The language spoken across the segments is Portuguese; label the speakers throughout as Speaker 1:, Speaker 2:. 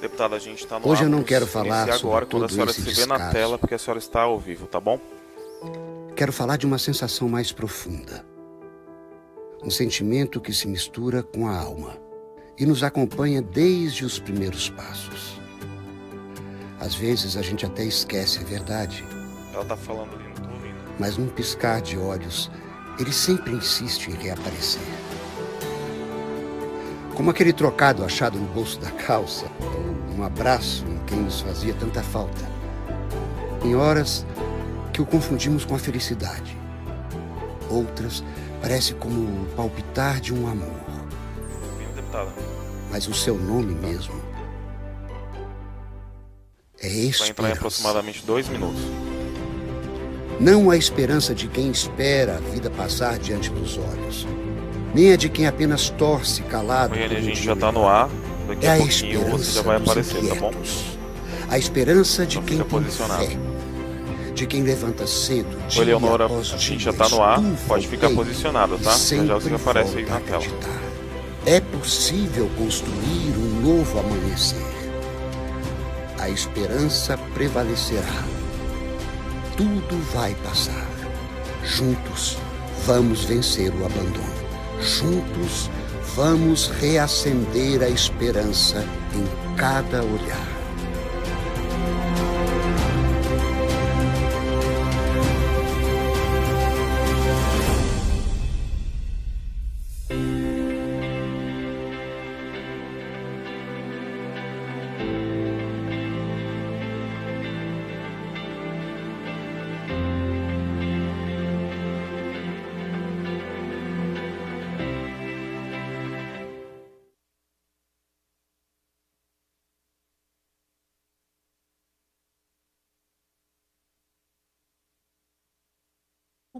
Speaker 1: Deputada, a gente está no
Speaker 2: Hoje
Speaker 1: ar,
Speaker 2: eu não quero falar
Speaker 1: iniciar
Speaker 2: sobre
Speaker 1: agora quando a senhora se vê na tela, porque a senhora está ao vivo, tá bom?
Speaker 2: Quero falar de uma sensação mais profunda. Um sentimento que se mistura com a alma e nos acompanha desde os primeiros passos. Às vezes a gente até esquece a verdade,
Speaker 1: Ela tá falando ali, não tô ouvindo.
Speaker 2: mas num piscar de olhos, ele sempre insiste em reaparecer. Como aquele trocado achado no bolso da calça, um abraço em quem nos fazia tanta falta. Em horas que o confundimos com a felicidade. Outras parece como o palpitar de um amor,
Speaker 1: deputada?
Speaker 2: mas o seu nome mesmo é
Speaker 1: Vai entrar em
Speaker 2: esperança.
Speaker 1: aproximadamente dois minutos.
Speaker 2: Não a esperança de quem espera a vida passar diante dos olhos, nem a de quem apenas torce calado.
Speaker 1: Goiânia, a
Speaker 2: como
Speaker 1: gente já tá
Speaker 2: um
Speaker 1: no ar. Daqui
Speaker 2: É
Speaker 1: a
Speaker 2: a
Speaker 1: pouquinho
Speaker 2: esperança
Speaker 1: você já vai aparecer, tá bom?
Speaker 2: inquietos. A esperança de
Speaker 1: Então
Speaker 2: quem
Speaker 1: posicionado.
Speaker 2: fé. De quem levanta cedo, dia
Speaker 1: Leonora,
Speaker 2: após
Speaker 1: a gente já tá no ar. Pode ficar posicionado, tá? Já já você aparece aí na
Speaker 2: a
Speaker 1: tela.
Speaker 2: É possível construir um novo amanhecer. A esperança prevalecerá. Tudo vai passar. Juntos vamos vencer o abandono. Juntos vamos reacender a esperança em cada olhar.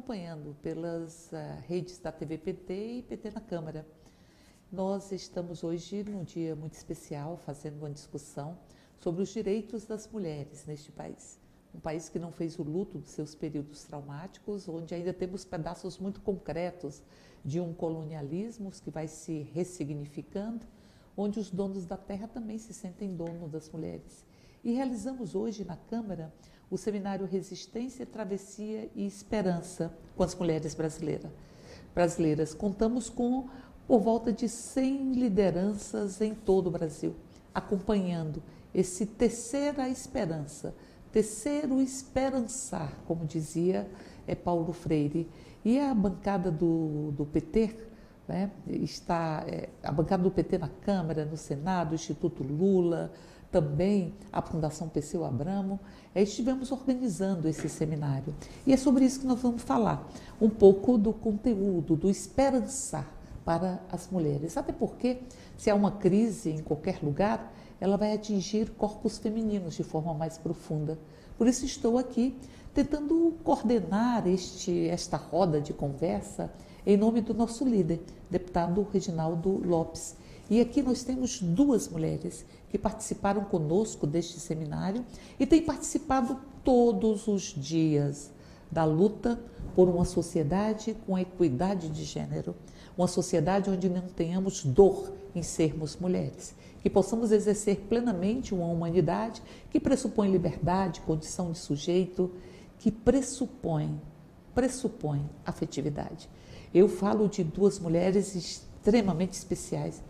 Speaker 3: Acompanhando pelas ah, redes da TV PT e PT na Câmara. Nós estamos hoje num dia muito especial, fazendo uma discussão sobre os direitos das mulheres neste país. Um país que não fez o luto dos seus períodos traumáticos, onde ainda temos pedaços muito concretos de um colonialismo que vai se ressignificando, onde os donos da terra também se sentem dono das mulheres. E realizamos hoje na Câmara o seminário Resistência, Travessia e Esperança com as mulheres brasileiras. brasileiras. Contamos com por volta de 100 lideranças em todo o Brasil, acompanhando esse tecer a esperança, tecer o esperançar, como dizia é, Paulo Freire. E a bancada do, do PT, né, está é, a bancada do PT na Câmara, no Senado, Instituto Lula, também a Fundação Perseu Abramo, estivemos organizando esse seminário. E é sobre isso que nós vamos falar, um pouco do conteúdo, do esperançar para as mulheres. Até porque, se há uma crise em qualquer lugar, ela vai atingir corpos femininos de forma mais profunda. Por isso estou aqui tentando coordenar este, esta roda de conversa em nome do nosso líder, deputado Reginaldo Lopes. E aqui nós temos duas mulheres que participaram conosco deste seminário e têm participado todos os dias da luta por uma sociedade com equidade de gênero, uma sociedade onde não tenhamos dor em sermos mulheres, que possamos exercer plenamente uma humanidade que pressupõe liberdade, condição de sujeito, que pressupõe, pressupõe afetividade. Eu falo de duas mulheres extremamente especiais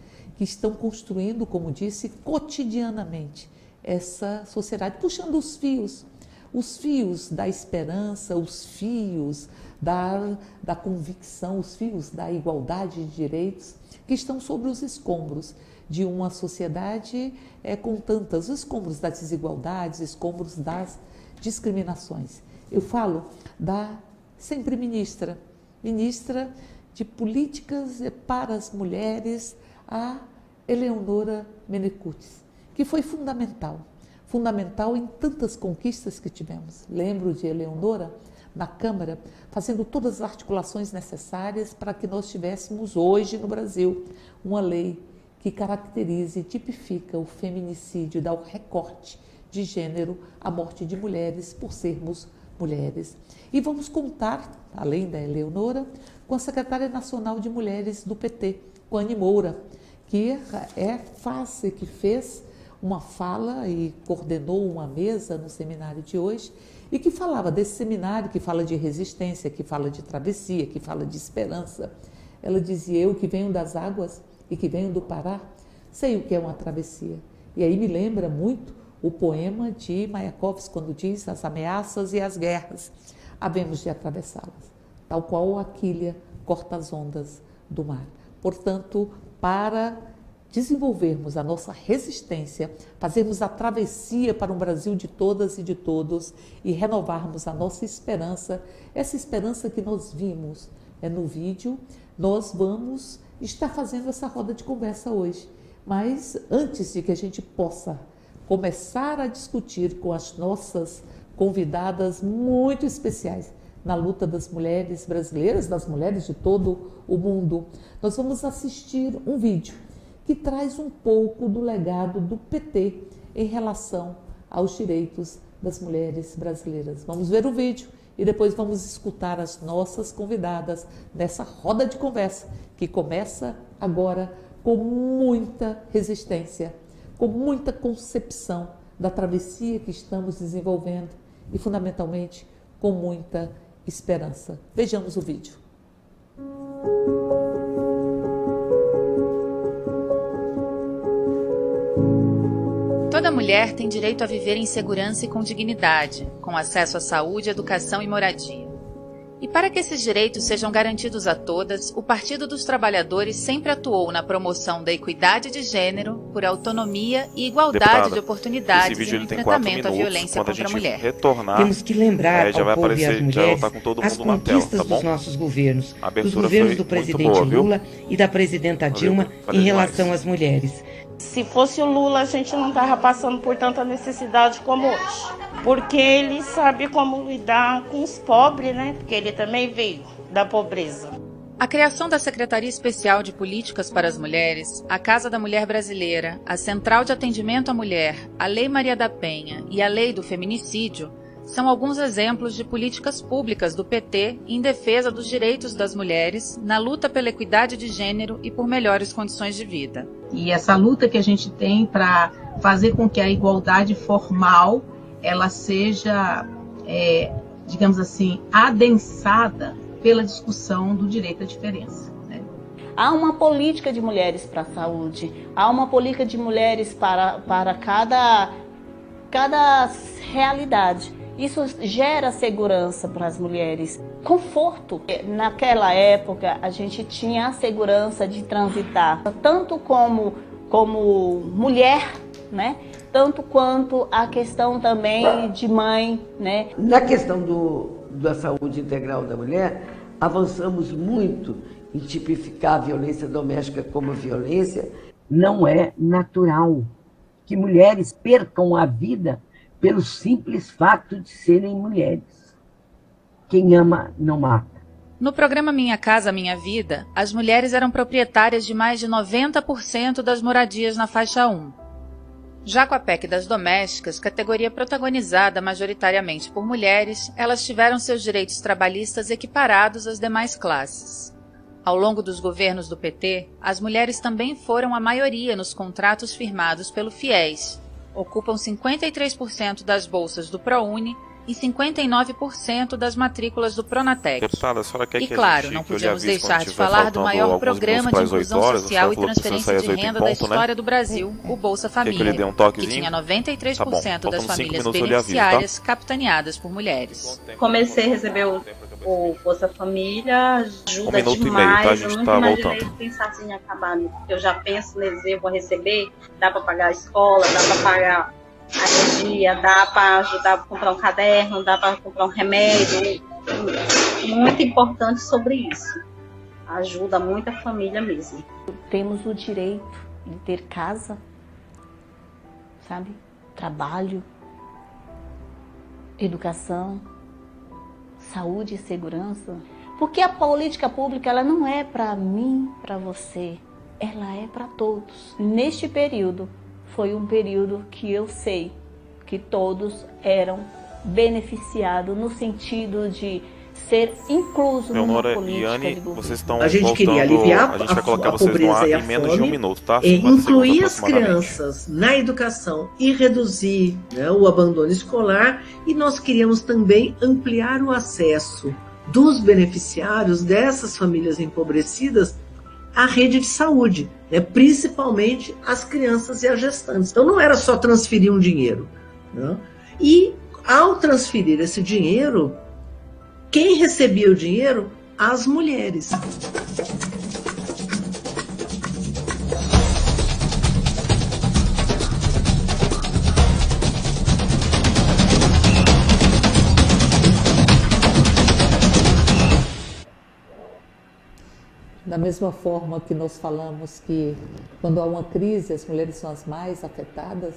Speaker 3: que estão construindo, como disse, cotidianamente essa sociedade, puxando os fios, os fios da esperança, os fios da, da convicção, os fios da igualdade de direitos que estão sobre os escombros de uma sociedade é, com tantas escombros das desigualdades, escombros das discriminações. Eu falo da sempre ministra, ministra de políticas para as mulheres, a Eleonora Menecutes, que foi fundamental, fundamental em tantas conquistas que tivemos. Lembro de Eleonora na Câmara fazendo todas as articulações necessárias para que nós tivéssemos hoje no Brasil uma lei que caracterize e tipifica o feminicídio, dá o recorte de gênero à morte de mulheres por sermos mulheres. E vamos contar, além da Eleonora, com a secretária nacional de mulheres do PT, com Anne Moura, que é faz que fez uma fala e coordenou uma mesa no seminário de hoje e que falava desse seminário que fala de resistência, que fala de travessia, que fala de esperança. Ela dizia: Eu que venho das águas e que venho do Pará, sei o que é uma travessia. E aí me lembra muito o poema de Mayakovsky, quando diz as ameaças e as guerras, havemos de atravessá-las, tal qual a quilha corta as ondas do mar. Portanto, para desenvolvermos a nossa resistência, fazermos a travessia para um Brasil de todas e de todos e renovarmos a nossa esperança, essa esperança que nós vimos é no vídeo, nós vamos estar fazendo essa roda de conversa hoje. Mas antes de que a gente possa começar a discutir com as nossas convidadas muito especiais na luta das mulheres brasileiras, das mulheres de todo o mundo, nós vamos assistir um vídeo que traz um pouco do legado do PT em relação aos direitos das mulheres brasileiras. Vamos ver o vídeo e depois vamos escutar as nossas convidadas nessa roda de conversa que começa agora com muita resistência, com muita concepção da travessia que estamos desenvolvendo e, fundamentalmente, com muita esperança. Vejamos o vídeo.
Speaker 4: Toda mulher tem direito a viver em segurança e com dignidade, com acesso à saúde, educação e moradia. E para que esses direitos sejam garantidos a todas, o Partido dos Trabalhadores sempre atuou na promoção da equidade de gênero, por autonomia e igualdade
Speaker 1: Deputada,
Speaker 4: de oportunidades e no enfrentamento à violência
Speaker 1: a
Speaker 4: contra a
Speaker 1: gente
Speaker 4: mulher.
Speaker 1: retornar,
Speaker 5: Temos que lembrar
Speaker 1: é, já
Speaker 5: ao
Speaker 1: vai
Speaker 5: povo e
Speaker 1: aparecer,
Speaker 5: às
Speaker 1: já
Speaker 5: mulheres
Speaker 1: tá com todo
Speaker 5: as
Speaker 1: na tela,
Speaker 5: conquistas
Speaker 1: tá bom?
Speaker 5: dos nossos governos,
Speaker 1: A
Speaker 5: dos governos do presidente
Speaker 1: boa?
Speaker 5: Lula e da presidenta
Speaker 1: Valeu,
Speaker 5: Dilma
Speaker 1: valeu
Speaker 5: em relação
Speaker 1: demais.
Speaker 5: às mulheres.
Speaker 6: Se fosse o Lula, a gente não estava passando por tanta necessidade como hoje. Porque ele sabe como lidar com os pobres, né? Porque ele também veio da pobreza.
Speaker 4: A criação da Secretaria Especial de Políticas para as Mulheres, a Casa da Mulher Brasileira, a Central de Atendimento à Mulher, a Lei Maria da Penha e a Lei do Feminicídio são alguns exemplos de políticas públicas do PT em defesa dos direitos das mulheres, na luta pela equidade de gênero e por melhores condições de vida.
Speaker 7: E essa luta que a gente tem para fazer com que a igualdade formal ela seja, é, digamos assim, adensada pela discussão do direito à diferença. né?
Speaker 6: Há uma política de mulheres para a saúde, há uma política de mulheres para, para cada, cada realidade. Isso gera segurança para as mulheres, conforto. Naquela época, a gente tinha a segurança de transitar, tanto como, como mulher, né? tanto quanto a questão também de mãe. Né?
Speaker 8: Na questão do, da saúde integral da mulher, avançamos muito em tipificar a violência doméstica como violência.
Speaker 9: Não é natural que mulheres percam a vida pelo simples fato de serem mulheres. Quem ama não mata.
Speaker 4: No programa Minha Casa Minha Vida, as mulheres eram proprietárias de mais de 90% das moradias na faixa 1. Já com a PEC das domésticas, categoria protagonizada majoritariamente por mulheres, elas tiveram seus direitos trabalhistas equiparados às demais classes. Ao longo dos governos do PT, as mulheres também foram a maioria nos contratos firmados pelo FIES. Ocupam 53% das bolsas do ProUni e 59% das matrículas do Pronatec.
Speaker 1: Deputada, a senhora quer
Speaker 4: E
Speaker 1: que
Speaker 4: claro,
Speaker 1: gente,
Speaker 4: não
Speaker 1: que
Speaker 4: podíamos deixar de falar do maior programa de inclusão
Speaker 1: horas,
Speaker 4: social e
Speaker 1: que
Speaker 4: transferência de renda da
Speaker 1: ponto, né?
Speaker 4: história do Brasil, o Bolsa
Speaker 1: que
Speaker 4: Família,
Speaker 1: dê um
Speaker 4: que
Speaker 1: toquezinho?
Speaker 4: tinha
Speaker 1: Tá bom,
Speaker 4: 93% das famílias
Speaker 1: lhe aviso, tá?
Speaker 4: beneficiárias capitaneadas por mulheres.
Speaker 10: Comecei a receber o, o Bolsa Família, ajuda
Speaker 1: Um minuto e meio,
Speaker 10: demais.
Speaker 1: tá? A gente
Speaker 10: eu nunca
Speaker 1: tá voltando.
Speaker 10: pensar assim em acabar. né? Porque eu já penso nesse eu vou receber, dá para pagar a escola, dá para pagar a energia, dá para ajudar a comprar um caderno, dá para comprar um remédio. Muito importante sobre isso. Ajuda muita família mesmo.
Speaker 6: Temos o direito de ter casa, sabe? Trabalho, educação, saúde e segurança. Porque a política pública ela não é para mim, para você, ela é para todos. Neste período foi um período que eu sei que todos eram beneficiados no sentido de ser incluso
Speaker 1: Leonora
Speaker 6: numa política
Speaker 1: e Anne,
Speaker 6: de governo.
Speaker 1: vocês estão
Speaker 11: A gente
Speaker 1: voltando,
Speaker 11: queria aliviar
Speaker 1: a gente
Speaker 11: a-
Speaker 1: vai colocar
Speaker 11: a
Speaker 1: vocês no
Speaker 11: pobreza
Speaker 1: ar
Speaker 11: e a
Speaker 1: em menos de um
Speaker 11: fome,
Speaker 1: minuto, tá?
Speaker 11: é,
Speaker 1: 50 segundos
Speaker 11: incluir as crianças na educação e reduzir né, o abandono escolar, e nós queríamos também ampliar o acesso dos beneficiários dessas famílias empobrecidas à rede de saúde, né, principalmente as crianças e as gestantes. Então não era só transferir um dinheiro. né? E ao transferir esse dinheiro, quem recebia o dinheiro? As mulheres.
Speaker 3: Da mesma forma que nós falamos que quando há uma crise as mulheres são as mais afetadas,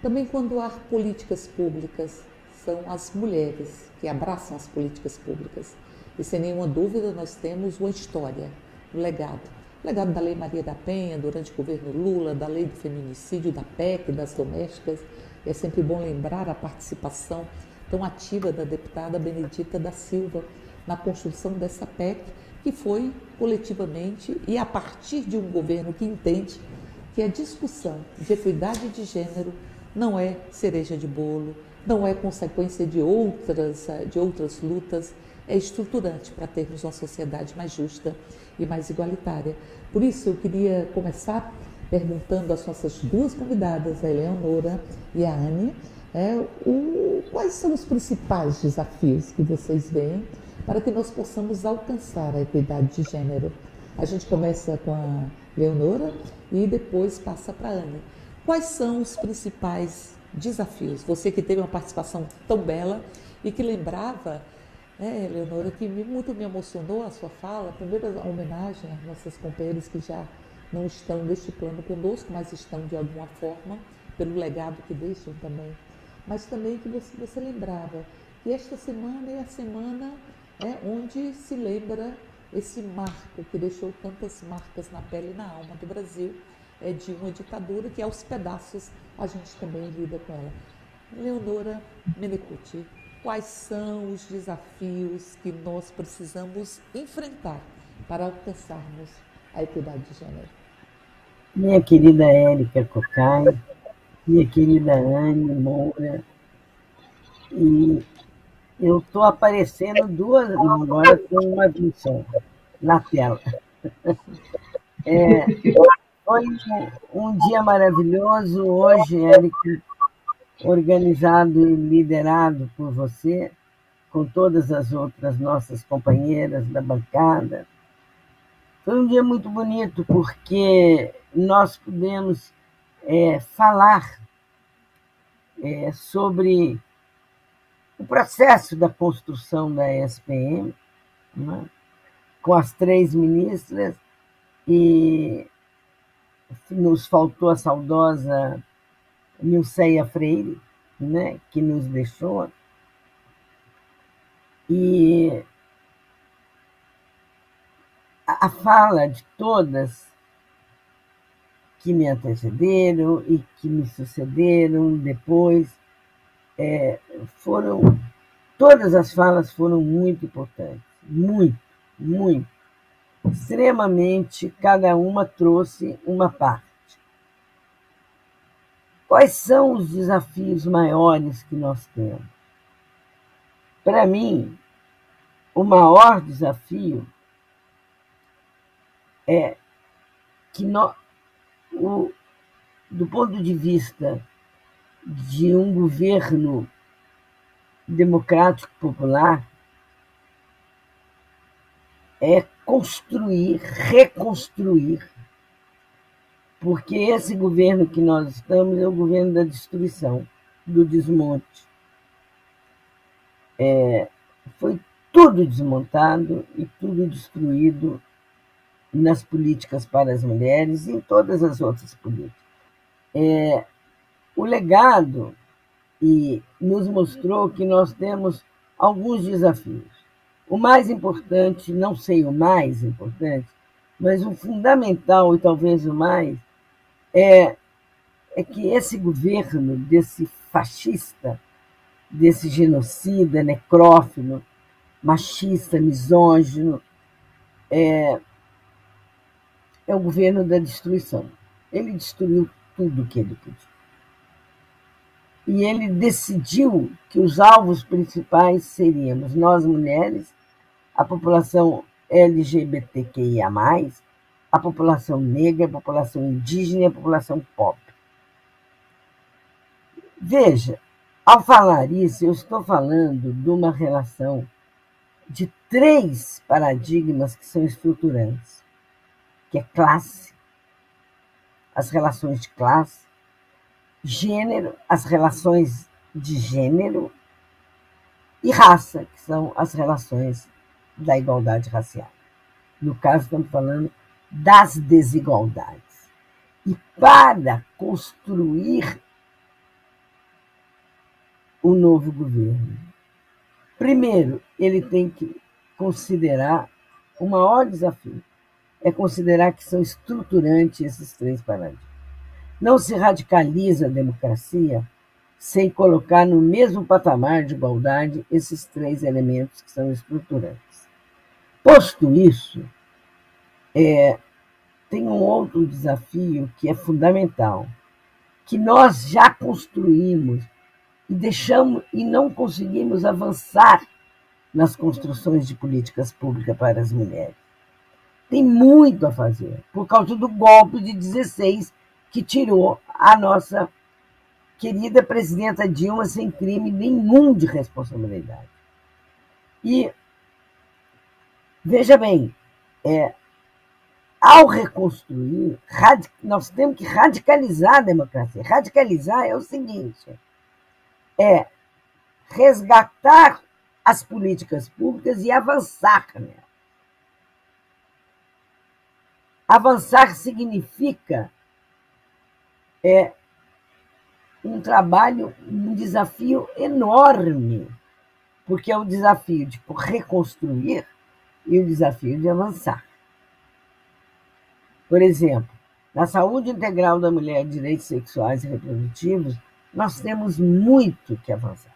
Speaker 3: também quando há políticas públicas são as mulheres que abraçam as políticas públicas. E sem nenhuma dúvida nós temos uma história, um legado. O legado da Lei Maria da Penha durante o governo Lula, da Lei do Feminicídio, da PEC, das domésticas. E é sempre bom lembrar a participação tão ativa da deputada Benedita da Silva na construção dessa PEC, que foi coletivamente e a partir de um governo que entende que a discussão de equidade de gênero não é cereja de bolo, não é consequência de outras, de outras lutas, é estruturante para termos uma sociedade mais justa e mais igualitária. Por isso, eu queria começar perguntando às nossas duas convidadas, a Eleonora e a Anne, é, o, quais são os principais desafios que vocês veem para que nós possamos alcançar a equidade de gênero. A gente começa com a Leonora e depois passa para a Anne. Quais são os principais desafios? Você que teve uma participação tão bela e que lembrava, né, Leonora, que muito me emocionou a sua fala. Primeiro, a homenagem às nossas companheiras que já não estão neste plano conosco, mas estão de alguma forma, pelo legado que deixam também. Mas também que você, você lembrava que esta semana é a semana é, onde se lembra esse marco que deixou tantas marcas na pele e na alma do Brasil, é de uma ditadura que aos pedaços a gente também lida com ela. Leonora Menecuti, quais são os desafios que nós precisamos enfrentar para alcançarmos a equidade de gênero?
Speaker 9: Minha querida Érica Cocai, minha querida Anne Moura, e eu estou aparecendo duas, não, agora tem uma só, na tela. É, um, um dia maravilhoso hoje, Érica, organizado e liderado por você, com todas as outras nossas companheiras da bancada. Foi um dia muito bonito, porque nós pudemos é, falar é, sobre o processo da construção da SPM, né, com as três ministras, e nos faltou a saudosa Nilceia Freire, né, que nos deixou. E a fala de todas que me antecederam e que me sucederam depois é, foram todas as falas foram muito importantes, muito, muito, extremamente. Cada uma trouxe uma parte. Quais são os desafios maiores que nós temos? Para mim, o maior desafio é que o- do ponto de vista de um governo democrático popular, é construir, reconstruir, porque esse governo que nós estamos é o governo da destruição, do desmonte. É, foi tudo desmontado e tudo destruído nas políticas para as mulheres e em todas as outras políticas. É, o legado e nos mostrou que nós temos alguns desafios. O mais importante, não sei o mais importante, mas o fundamental e talvez o mais, é, é que esse governo desse fascista, desse genocida, necrófilo, machista, misógino, é, é o governo da destruição. Ele destruiu tudo que ele podia. E ele decidiu que os alvos principais seríamos nós mulheres, a população LGBTQIA, a população negra, a população indígena e a população pobre. Veja, ao falar isso, eu estou falando de uma relação de três paradigmas que são estruturantes, que é classe, as relações de classe, gênero, as relações de gênero e raça, que são as relações da igualdade racial. No caso, estamos falando das desigualdades. E para construir o novo governo, primeiro, ele tem que considerar o maior desafio é considerar que são estruturantes esses três paradigmas. Não se radicaliza a democracia sem colocar no mesmo patamar de igualdade esses três elementos que são estruturantes. Posto isso, é, tem um outro desafio que é fundamental, que nós já construímos e deixamos e não conseguimos avançar nas construções de políticas públicas para as mulheres. Tem muito a fazer, por causa do golpe de 16 que tirou a nossa querida presidenta Dilma sem crime nenhum de responsabilidade. E veja bem, é, ao reconstruir, nós temos que radicalizar a democracia. Radicalizar é o seguinte: é resgatar as políticas públicas e avançar nela. Avançar significa é, um trabalho, um desafio enorme, porque é o desafio de reconstruir e o desafio de avançar. Por exemplo, na saúde integral da mulher, direitos sexuais e reprodutivos, nós temos muito que avançar.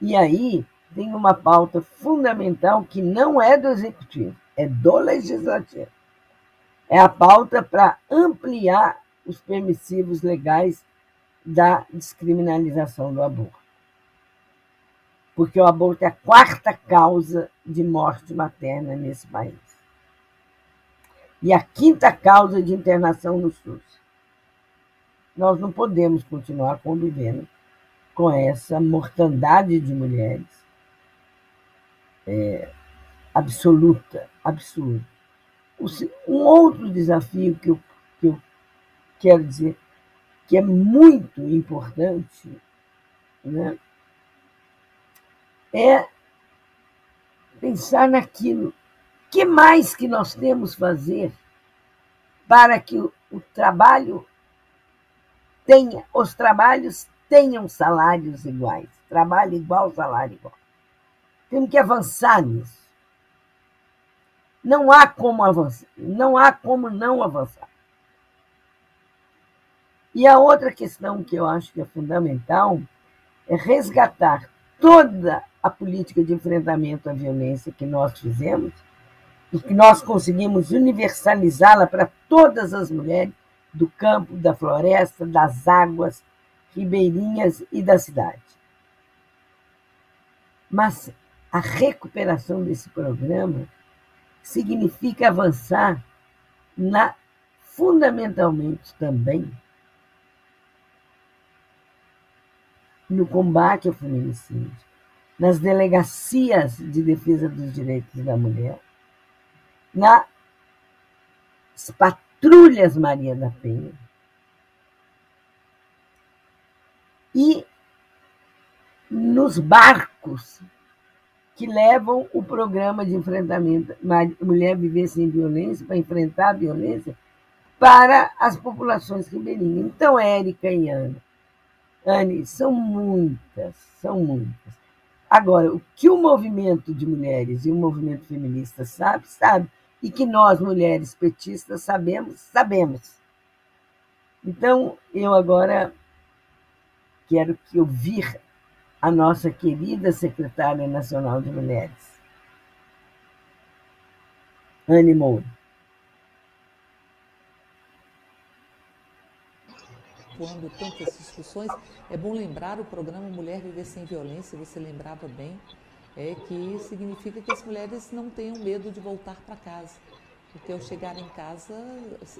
Speaker 9: E aí tem uma pauta fundamental que não é do executivo, é do legislativo. É a pauta para ampliar os permissivos legais da descriminalização do aborto. Porque o aborto é a quarta causa de morte materna nesse país e a quinta causa de internação no SUS. Nós não podemos continuar convivendo com essa mortandade de mulheres é, absoluta, absurda. Um outro desafio que eu, que eu quero dizer que é muito importante né, é pensar naquilo que mais que nós temos fazer para que o, o trabalho tenha, os trabalhos tenham salários iguais, trabalho igual, salário igual. Temos que avançar nisso. Não há como avançar, não há como não avançar. E a outra questão que eu acho que é fundamental é resgatar toda a política de enfrentamento à violência que nós fizemos e que nós conseguimos universalizá-la para todas as mulheres do campo, da floresta, das águas ribeirinhas e da cidade. Mas a recuperação desse programa significa avançar na fundamentalmente também no combate ao feminicídio, nas delegacias de defesa dos direitos da mulher, nas patrulhas Maria da Penha e nos barcos que levam o programa de enfrentamento Mulher Viver Sem Violência, para enfrentar a violência, para as populações ribeirinhas. Então, Érica e Ana, Anne, são muitas, são muitas. Agora, o que o movimento de mulheres e o movimento feminista sabe, sabe e que nós, mulheres petistas, sabemos, sabemos. Então, eu agora quero que ouvir a nossa querida secretária nacional de mulheres, Anne Moura.
Speaker 3: Quando tantas discussões, é bom lembrar o programa Mulher Viver Sem Violência, você lembrava bem, é que significa que as mulheres não tenham medo de voltar para casa, porque ao chegar em casa,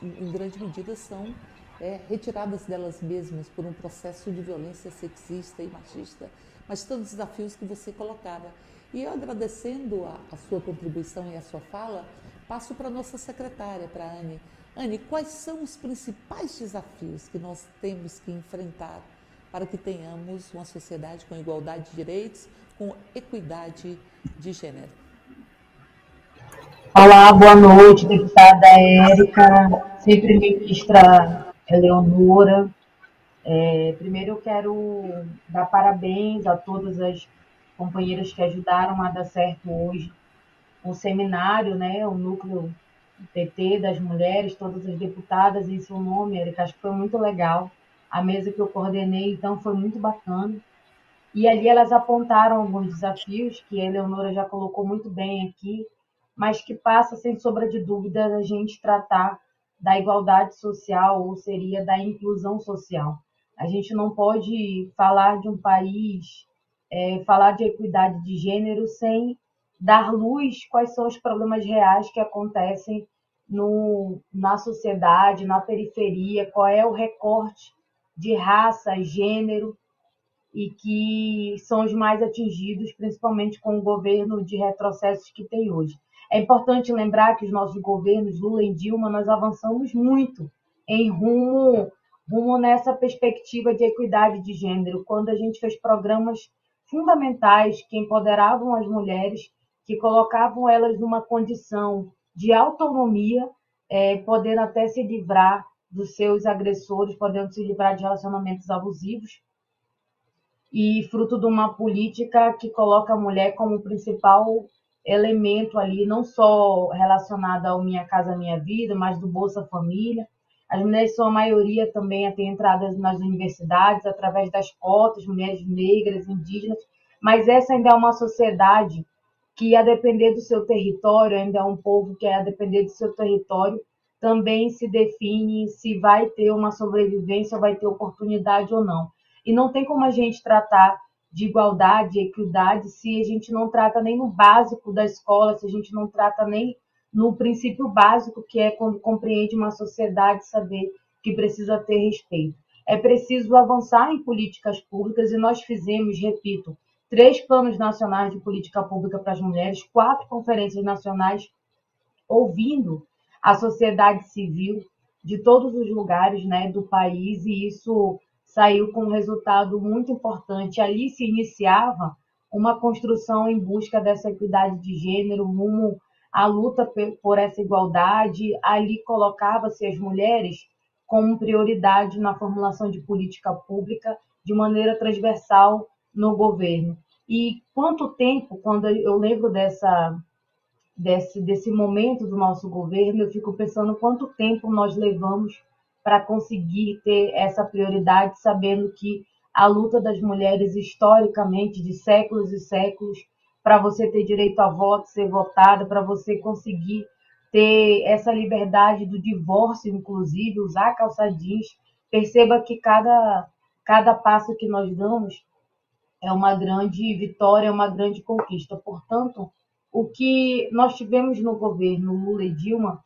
Speaker 3: em grande medida são é, retiradas delas mesmas por um processo de violência sexista e machista, mas todos os desafios que você colocava. E eu agradecendo a, a sua contribuição e a sua fala, passo para a nossa secretária, para a Anne. Anne, quais são os principais desafios que nós temos que enfrentar para que tenhamos uma sociedade com igualdade de direitos, com equidade de gênero?
Speaker 12: Olá, boa noite, deputada Érica, sempre ministra Eleonora. É, primeiro eu quero dar parabéns a todas as companheiras que ajudaram a dar certo hoje o seminário, né, o núcleo PT das mulheres, todas as deputadas em seu nome, Érica, acho que foi muito legal. A mesa que eu coordenei, então, foi muito bacana. E ali elas apontaram alguns desafios que a Eleonora já colocou muito bem aqui, mas que passa, sem sombra de dúvida, a gente tratar da igualdade social, ou seria da inclusão social. A gente não pode falar de um país, é, falar de equidade de gênero sem dar luz quais são os problemas reais que acontecem no, na sociedade, na periferia, qual é o recorte de raça, gênero, e que são os mais atingidos, principalmente com o governo de retrocessos que tem hoje. É importante lembrar que os nossos governos, Lula e Dilma, nós avançamos muito em rumo, rumo nessa perspectiva de equidade de gênero, quando a gente fez programas fundamentais que empoderavam as mulheres que colocavam elas numa condição de autonomia, é, podendo até se livrar dos seus agressores, podendo se livrar de relacionamentos abusivos, e fruto de uma política que coloca a mulher como principal elemento ali, não só relacionada ao Minha Casa Minha Vida, mas do Bolsa Família. As mulheres são a maioria também a ter entradas nas universidades através das cotas, mulheres negras, indígenas, mas essa ainda é uma sociedade que, a depender do seu território, ainda é um povo que, a depender do seu território, também se define se vai ter uma sobrevivência, vai ter oportunidade ou não. E não tem como a gente tratar de igualdade, equidade, se a gente não trata nem no básico da escola, se a gente não trata nem no princípio básico, que é quando compreende uma sociedade saber que precisa ter respeito. É preciso avançar em políticas públicas e nós fizemos, repito, três planos nacionais de política pública para as mulheres, quatro conferências nacionais, ouvindo a sociedade civil de todos os lugares né, do país, e isso saiu com um resultado muito importante. Ali se iniciava uma construção em busca dessa equidade de gênero, rumo à luta por essa igualdade. Ali colocava-se as mulheres como prioridade na formulação de política pública de maneira transversal no governo. E quanto tempo, quando eu lembro dessa, desse, desse momento do nosso governo, eu fico pensando quanto tempo nós levamos para conseguir ter essa prioridade, sabendo que a luta das mulheres, historicamente, de séculos e séculos, para você ter direito a voto, ser votada, para você conseguir ter essa liberdade do divórcio, inclusive, usar calça jeans, perceba que cada, cada passo que nós damos é uma grande vitória, é uma grande conquista. Portanto, o que nós tivemos no governo Lula e Dilma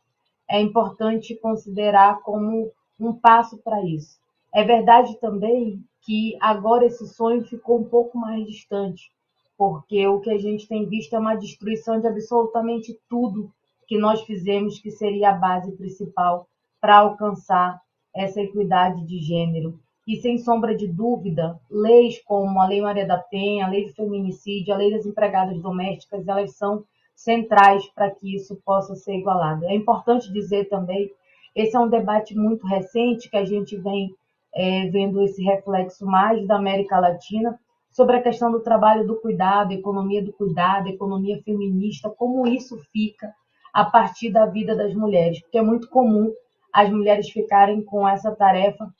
Speaker 12: é importante considerar como um passo para isso. É verdade também que agora esse sonho ficou um pouco mais distante, porque o que a gente tem visto é uma destruição de absolutamente tudo que nós fizemos, que seria a base principal para alcançar essa equidade de gênero. E, sem sombra de dúvida, leis como a Lei Maria da Penha, a Lei do Feminicídio, a Lei das Empregadas Domésticas, elas são centrais para que isso possa ser igualado. É importante dizer também, esse é um debate muito recente que a gente vem é, vendo esse reflexo mais da América Latina, sobre a questão do trabalho do cuidado, economia do cuidado, economia feminista, como isso fica a partir da vida das mulheres, porque é muito comum as mulheres ficarem com essa tarefa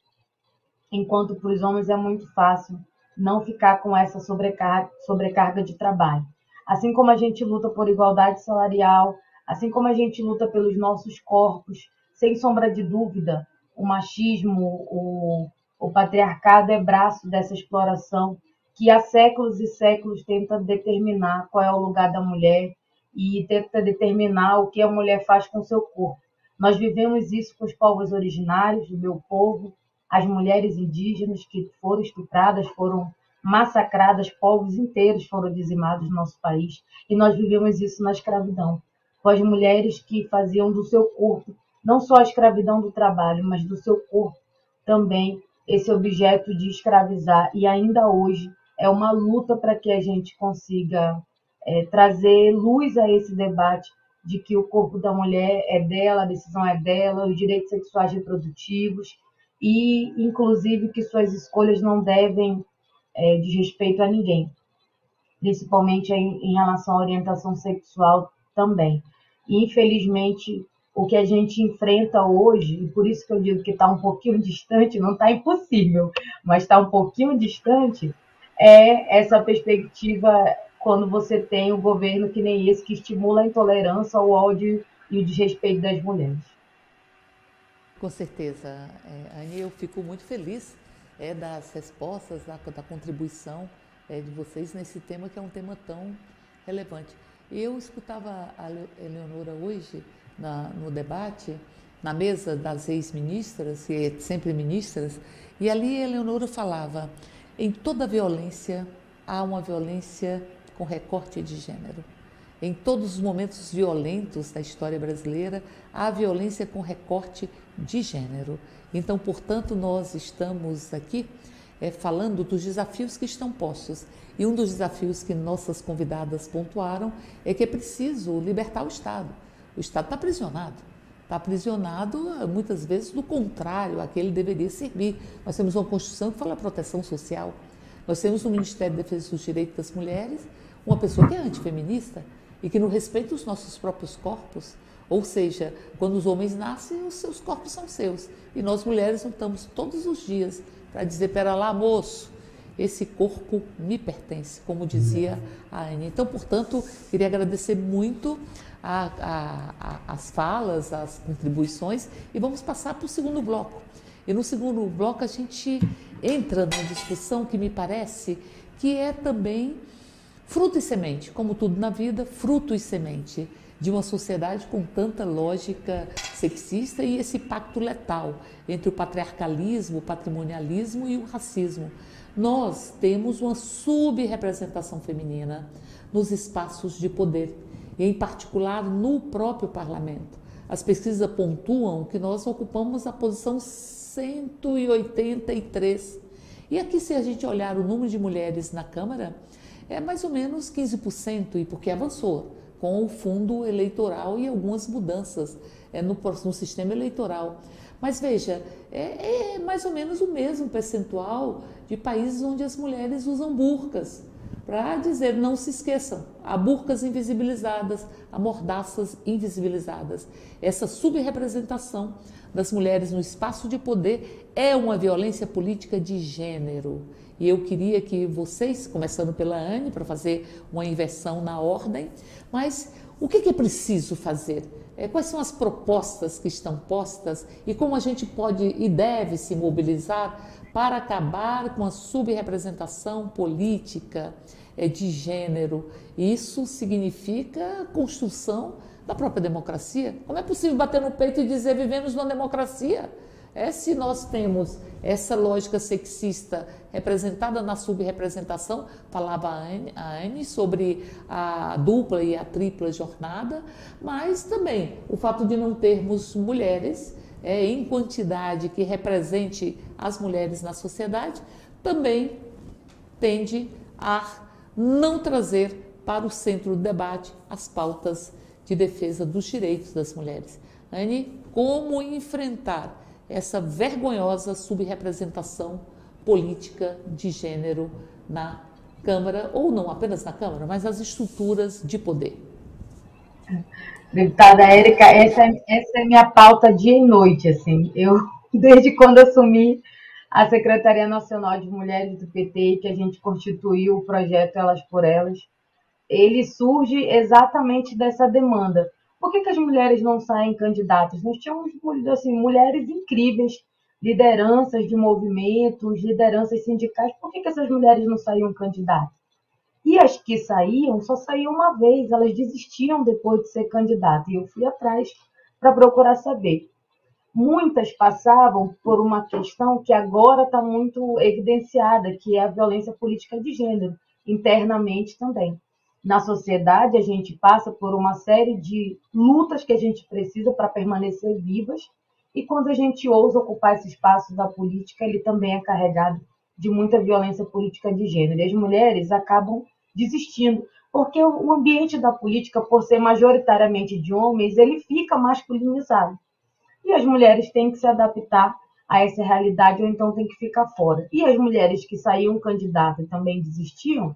Speaker 12: enquanto para os homens é muito fácil não ficar com essa sobrecarga, sobrecarga de trabalho. Assim como a gente luta por igualdade salarial, assim como a gente luta pelos nossos corpos, sem sombra de dúvida, o machismo, o, o patriarcado é braço dessa exploração que há séculos e séculos tenta determinar qual é o lugar da mulher e tenta determinar o que a mulher faz com seu corpo. Nós vivemos isso com os povos originários, o meu povo, as mulheres indígenas que foram estupradas, foram massacradas, povos inteiros foram dizimados no nosso país, e nós vivemos isso na escravidão, com as mulheres que faziam do seu corpo, não só a escravidão do trabalho, mas do seu corpo também esse objeto de escravizar, e ainda hoje é uma luta para que a gente consiga é, trazer luz a esse debate de que o corpo da mulher é dela, a decisão é dela, os direitos sexuais reprodutivos e, inclusive, que suas escolhas não devem é, de respeito a ninguém, principalmente em, em relação à orientação sexual também. E, infelizmente, o que a gente enfrenta hoje, e por isso que eu digo que está um pouquinho distante, não está impossível, mas está um pouquinho distante, é essa perspectiva quando você tem um governo que nem esse que estimula a intolerância, o ódio e o desrespeito das mulheres.
Speaker 3: Com certeza, é, Anne, eu fico muito feliz é, das respostas, da, da contribuição é, de vocês nesse tema que é um tema tão relevante. Eu escutava a Eleonora hoje na, no debate, na mesa das ex-ministras, que é sempre ministras, e ali a Eleonora falava em toda violência há uma violência com recorte de gênero. Em todos os momentos violentos da história brasileira, há violência com recorte de gênero. Então, portanto, nós estamos aqui é, falando dos desafios que estão postos. E um dos desafios que nossas convidadas pontuaram é que é preciso libertar o Estado. O Estado está aprisionado. Está aprisionado, muitas vezes, do contrário a que ele deveria servir. Nós temos uma Constituição que fala proteção social. Nós temos no Ministério da Defesa dos Direitos das Mulheres uma pessoa que é antifeminista e que não respeita os nossos próprios corpos. Ou seja, quando os homens nascem, os seus corpos são seus. E nós mulheres lutamos todos os dias para dizer: pera lá, moço, esse corpo me pertence, como dizia a Anne. Então, portanto, queria agradecer muito a, a, a, as falas, as contribuições e vamos passar para o segundo bloco. E no segundo bloco a gente entra numa discussão que me parece que é também fruto e semente, como tudo na vida, fruto e semente de uma sociedade com tanta lógica sexista e esse pacto letal entre o patriarcalismo, o patrimonialismo e o racismo. Nós temos uma subrepresentação feminina nos espaços de poder e, em particular, no próprio parlamento. As pesquisas pontuam que nós ocupamos a posição 183. E aqui, se a gente olhar o número de mulheres na Câmara, é mais ou menos 15%, e porque avançou com o fundo eleitoral e algumas mudanças é, no, no sistema eleitoral. Mas veja, é, é, mais ou menos o mesmo percentual de países onde as mulheres usam burcas para dizer não se esqueçam, há burcas invisibilizadas, há mordaças invisibilizadas. Essa subrepresentação das mulheres no espaço de poder é uma violência política de gênero. E eu queria que vocês, começando pela Anne, para fazer uma inversão na ordem, mas o que é preciso fazer? É, quais são as propostas que estão postas e como a gente pode e deve se mobilizar para acabar com a subrepresentação política é, de gênero. Isso significa construção da própria democracia. Como é possível bater no peito e dizer vivemos numa democracia? É se nós temos essa lógica sexista representada na subrepresentação, falava a Anne, sobre a dupla e a tripla jornada, mas também o fato de não termos mulheres é, em quantidade que represente as mulheres na sociedade, também tende a não trazer para o centro do debate as pautas de defesa dos direitos das mulheres. Anne, como enfrentar essa vergonhosa subrepresentação política de gênero na Câmara, ou não apenas na Câmara, mas nas estruturas de poder?
Speaker 12: Deputada Érica, essa, é, essa é minha pauta dia e noite, assim. Eu, desde quando assumi a Secretaria Nacional de Mulheres do PT, que a gente constituiu o projeto Elas por Elas, ele surge exatamente dessa demanda. Por que, que as mulheres não saem candidatas? Nós tínhamos assim, mulheres incríveis, lideranças de movimentos, lideranças sindicais. Por que, que essas mulheres não saíam candidatas? E as que saíam, só saíam uma vez, elas desistiam depois de ser candidatas. E eu fui atrás para procurar saber. Muitas passavam por uma questão que agora está muito evidenciada, que é a violência política de gênero, internamente também. Na sociedade, a gente passa por uma série de lutas que a gente precisa para permanecer vivas, e quando a gente ousa ocupar esse espaço da política, ele também é carregado de muita violência política de gênero. E as mulheres acabam desistindo, porque o ambiente da política, por ser majoritariamente de homens, ele fica masculinizado. E as mulheres têm que se adaptar a essa realidade ou então têm que ficar fora. E as mulheres que saíam candidatas e também desistiam,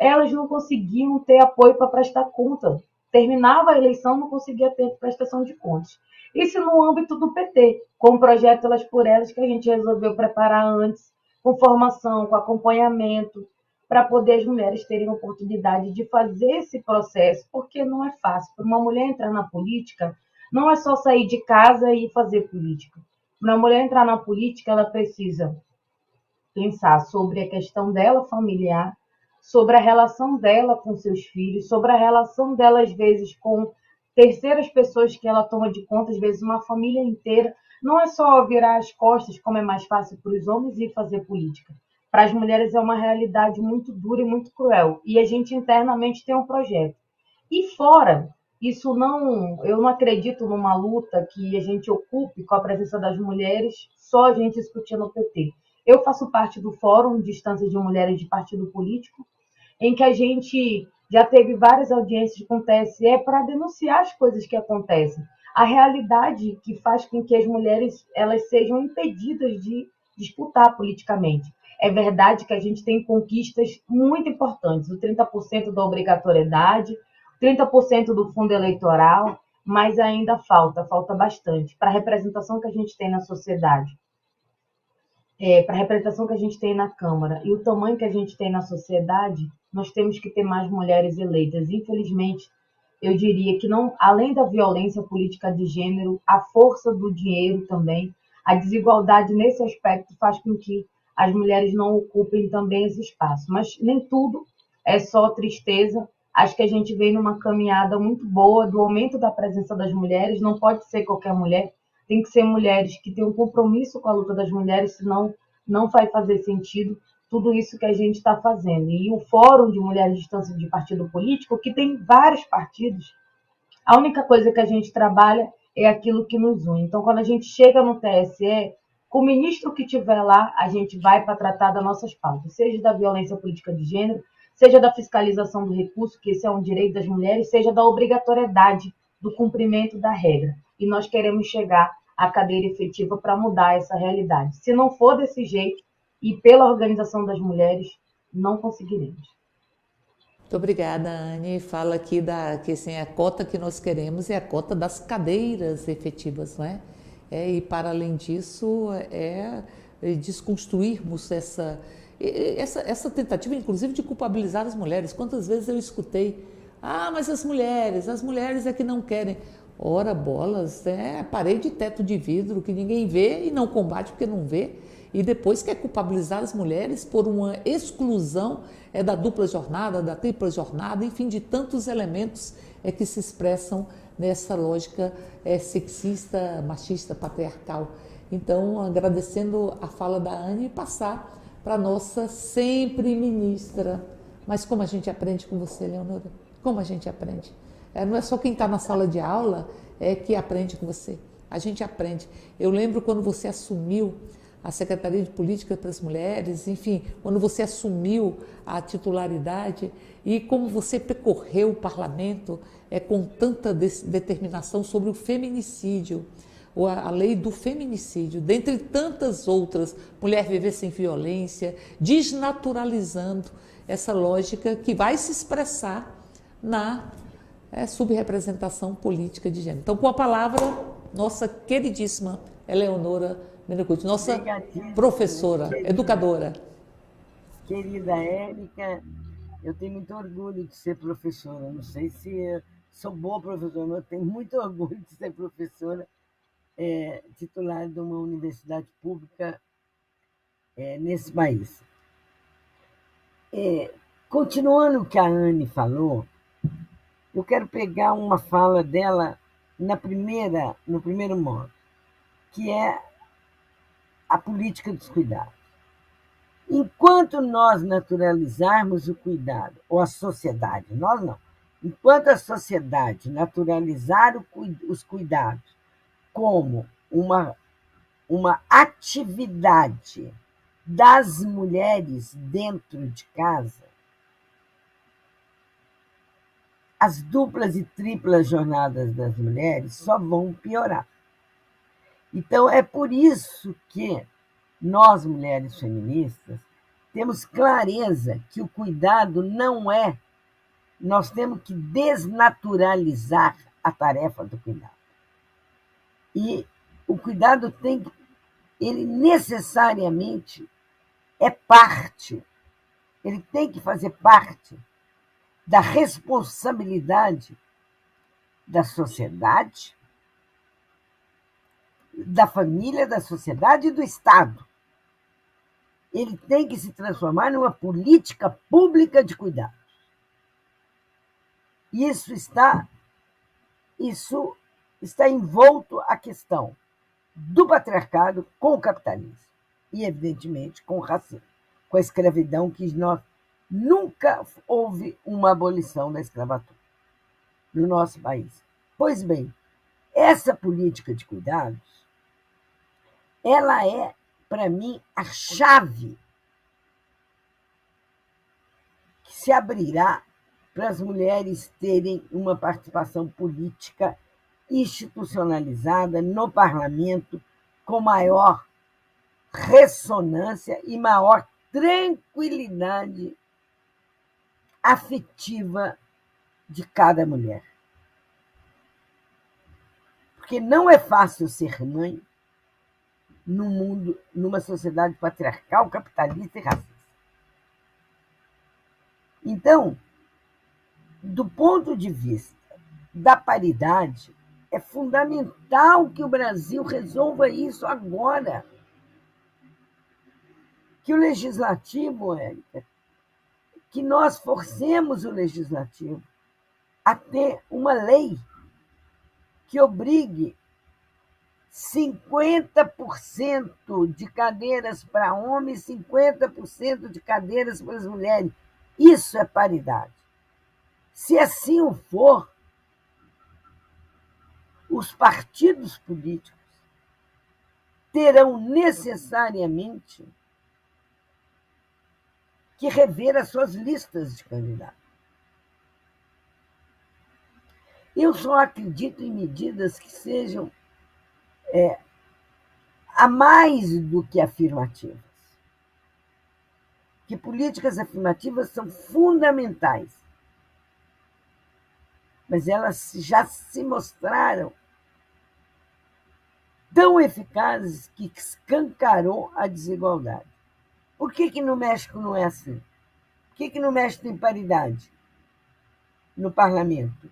Speaker 12: elas não conseguiam ter apoio para prestar conta. Terminava a eleição, não conseguia ter prestação de contas. Isso no âmbito do PT, com o projeto Elas por Elas, que a gente resolveu preparar antes, com formação, com acompanhamento, para poder as mulheres terem a oportunidade de fazer esse processo, porque não é fácil. Para uma mulher entrar na política, não é só sair de casa e fazer política. Para uma mulher entrar na política, ela precisa pensar sobre a questão dela familiar, sobre a relação dela com seus filhos, sobre a relação dela, às vezes, com terceiras pessoas que ela toma de conta, às vezes uma família inteira. Não é só virar as costas, como é mais fácil para os homens, e fazer política para as mulheres é uma realidade muito dura e muito cruel. E a gente internamente tem um projeto. E fora, isso não, eu não acredito numa luta que a gente ocupe com a presença das mulheres, só a gente discutindo o PT. Eu faço parte do Fórum de Instâncias de Mulheres de Partido Político, em que a gente já teve várias audiências com o TSE para denunciar as coisas que acontecem. A realidade que faz com que as mulheres elas sejam impedidas de disputar politicamente. É verdade que a gente tem conquistas muito importantes, o 30% da obrigatoriedade, 30% do fundo eleitoral, mas ainda falta, falta bastante para a representação que a gente tem na sociedade, é, para a representação que a gente tem na Câmara e o tamanho que a gente tem na sociedade, nós temos que ter mais mulheres eleitas. Infelizmente, eu diria que não, além da violência política de gênero, a força do dinheiro também, a desigualdade nesse aspecto faz com que as mulheres não ocupem também esse espaço. Mas nem tudo é só tristeza. Acho que a gente vem numa caminhada muito boa do aumento da presença das mulheres. Não pode ser qualquer mulher, tem que ser mulheres que têm um compromisso com a luta das mulheres, senão não vai fazer sentido tudo isso que a gente está fazendo. E o Fórum de Mulheres de Distância de Partido Político, que tem vários partidos, a única coisa que a gente trabalha é aquilo que nos une. Então, quando a gente chega no TSE, com o ministro que tiver lá, a gente vai para tratar das nossas pautas, seja da violência política de gênero, seja da fiscalização do recurso, que esse é um direito das mulheres, seja da obrigatoriedade do cumprimento da regra. E nós queremos chegar à cadeira efetiva para mudar essa realidade. Se não for desse jeito, e pela organização das mulheres, não conseguiremos.
Speaker 3: Muito obrigada, Anne. Fala aqui da que assim, a cota que nós queremos é a cota das cadeiras efetivas, não é? É, e para além disso, é, é desconstruirmos essa, essa, essa tentativa, inclusive, de culpabilizar as mulheres. Quantas vezes eu escutei, ah, mas as mulheres, as mulheres é que não querem. Ora, bolas, é parede teto de vidro que ninguém vê e não combate porque não vê. E depois quer culpabilizar as mulheres por uma exclusão é, da dupla jornada, da tripla jornada, enfim, de tantos elementos é, que se expressam nessa lógica é, sexista, machista, patriarcal. Então, agradecendo a fala da Anne e passar para nossa sempre ministra. Mas como a gente aprende com você, Leonora? Como a gente aprende? É, não é só quem está na sala de aula é que aprende com você. A gente aprende. Eu lembro quando você assumiu a Secretaria de Política para as Mulheres, enfim, quando você assumiu a titularidade e como você percorreu o parlamento é, com tanta determinação sobre o feminicídio, ou a, a lei do feminicídio, dentre tantas outras, mulher viver sem violência, desnaturalizando essa lógica que vai se expressar na é, subrepresentação política de gênero. Então, com a palavra, nossa queridíssima Eleonora Menecucci, nossa professora, educadora.
Speaker 9: Querida Érica, eu tenho muito orgulho de ser professora. Não sei se sou boa professora, mas eu tenho muito orgulho de ser professora é, titular de uma universidade pública é, nesse país. É, continuando o que a Anne falou, eu quero pegar uma fala dela na primeira, no primeiro modo, que é a política dos cuidados. Enquanto nós naturalizarmos o cuidado, ou a sociedade, nós não, enquanto a sociedade naturalizar os cuidados como uma, uma atividade das mulheres dentro de casa, as duplas e triplas jornadas das mulheres só vão piorar. Então, é por isso que nós, mulheres feministas, temos clareza que o cuidado não é. Nós temos que desnaturalizar a tarefa do cuidado. E o cuidado tem que. Ele necessariamente é parte, ele tem que fazer parte da responsabilidade da sociedade, da família, da sociedade e do Estado. Ele tem que se transformar numa política pública de cuidados. Isso está, isso está envolto a questão do patriarcado com o capitalismo e, evidentemente, com o racismo, com a escravidão, que nós nunca houve uma abolição da escravatura no nosso país. Pois bem, essa política de cuidados, ela é, para mim, a chave que se abrirá para as mulheres terem uma participação política institucionalizada no parlamento com maior ressonância e maior tranquilidade afetiva de cada mulher. Porque não é fácil ser mãe num mundo, numa sociedade patriarcal, capitalista e racista. Então, do ponto de vista da paridade, é fundamental que o Brasil resolva isso agora. Que o legislativo, Érica, que nós forcemos o legislativo a ter uma lei que obrigue 50% de cadeiras para homens, 50% de cadeiras para as mulheres. Isso é paridade. Se assim o for, os partidos políticos terão necessariamente que rever as suas listas de candidatos. Eu só acredito em medidas que sejam é, a mais do que afirmativas. Que políticas afirmativas são fundamentais, mas elas já se mostraram tão eficazes que escancarou a desigualdade. Por que, que no México não é assim? Por que, que no México tem paridade no parlamento?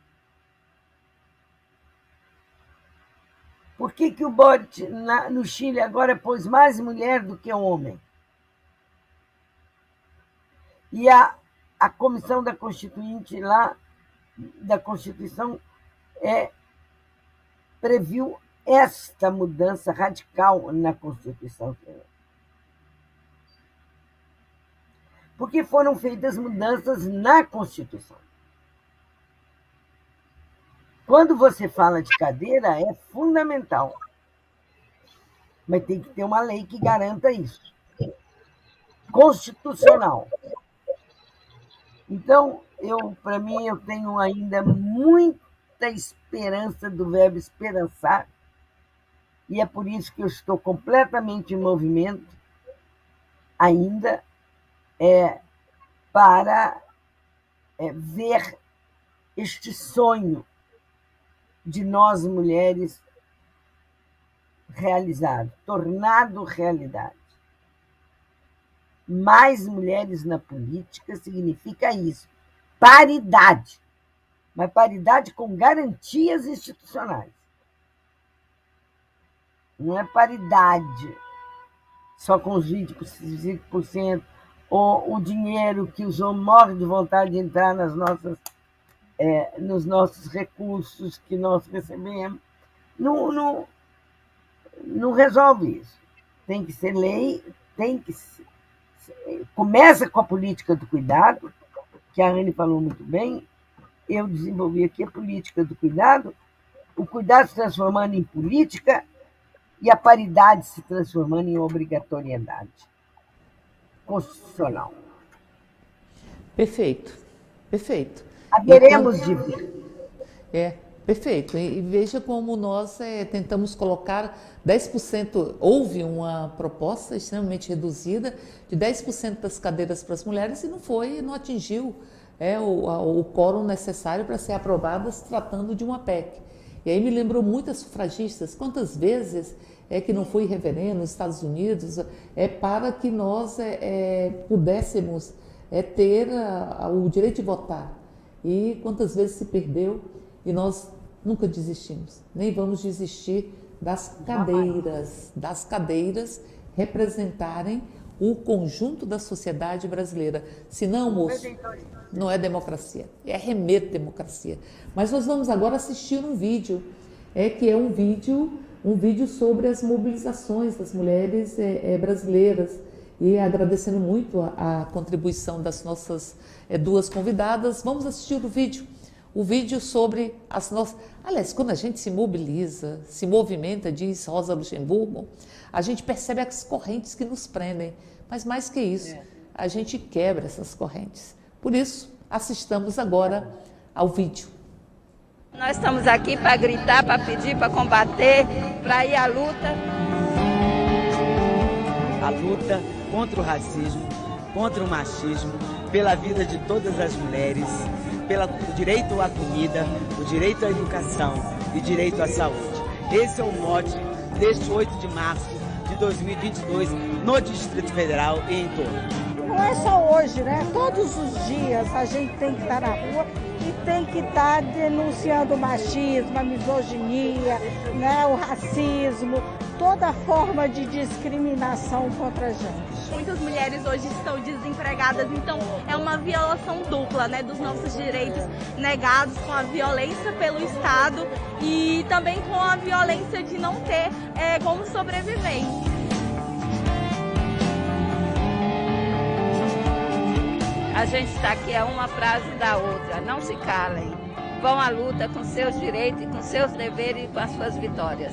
Speaker 9: Por que, que o Boric na, no Chile agora pôs mais mulher do que homem? E a, a comissão da Constituinte lá, da Constituição, é, previu esta mudança radical na Constituição Porque foram feitas mudanças na Constituição. Quando você fala de cadeira, é fundamental. Mas tem que ter uma lei que garanta isso. Constitucional. Então, eu, para mim, eu tenho ainda muita esperança do verbo esperançar e é por isso que eu estou completamente em movimento ainda é, para é, ver este sonho de nós mulheres realizado, tornado realidade. Mais mulheres na política significa isso. Paridade. Mas paridade com garantias institucionais. Não é paridade só com os 20%, ou o dinheiro que os homens morrem de vontade de entrar nas nossas, é, nos nossos recursos que nós recebemos. Não, não, não resolve isso. Tem que ser lei, tem que ser. Começa com a política do cuidado, que a Rani falou muito bem. Eu desenvolvi aqui a política do cuidado, o cuidado se transformando em política e a paridade se transformando em obrigatoriedade constitucional.
Speaker 3: Perfeito, perfeito.
Speaker 9: Haveremos de ver.
Speaker 3: É, perfeito. E, e veja como nós é, tentamos colocar 10%, houve uma proposta extremamente reduzida de 10% das cadeiras para as mulheres e não foi, não atingiu é, o, a, o quórum necessário para ser aprovada se tratando de uma PEC. E aí me lembrou muitas sufragistas, quantas vezes é que não foi reverendo nos Estados Unidos, é para que nós é, é, pudéssemos é, ter a, a, o direito de votar. E quantas vezes se perdeu e nós nunca desistimos, nem vamos desistir das cadeiras, das cadeiras representarem o conjunto da sociedade brasileira. Se não, moço, não é democracia, é remeto democracia. Mas nós vamos agora assistir um vídeo, é que é um vídeo um vídeo sobre as mobilizações das mulheres é, é, brasileiras. E agradecendo muito a, a contribuição das nossas é, duas convidadas, vamos assistir o vídeo. O vídeo sobre as nossas. Aliás, quando a gente se mobiliza, se movimenta, diz Rosa Luxemburgo, a gente percebe as correntes que nos prendem. Mas mais que isso, a gente quebra essas correntes. Por isso, assistamos agora ao vídeo.
Speaker 13: Nós estamos aqui para gritar, para pedir, para combater, para ir à luta.
Speaker 14: A luta contra o racismo, contra o machismo, pela vida de todas as mulheres, pelo direito à comida, o direito à educação e direito à saúde. Esse é o mote deste 8 de março de 2022 no Distrito Federal e em torno.
Speaker 15: Não é só hoje, né? Todos os dias a gente tem que estar na rua tem que estar tá denunciando o machismo, a misoginia, né, o racismo, toda forma de discriminação contra a gente.
Speaker 16: Muitas mulheres hoje estão desempregadas, então é uma violação dupla né, dos nossos direitos negados com a violência pelo Estado e também com a violência de não ter é, como sobreviver.
Speaker 13: A gente está aqui a uma frase da outra. Não se calem. Vão à luta com seus direitos, com seus deveres e com as suas vitórias.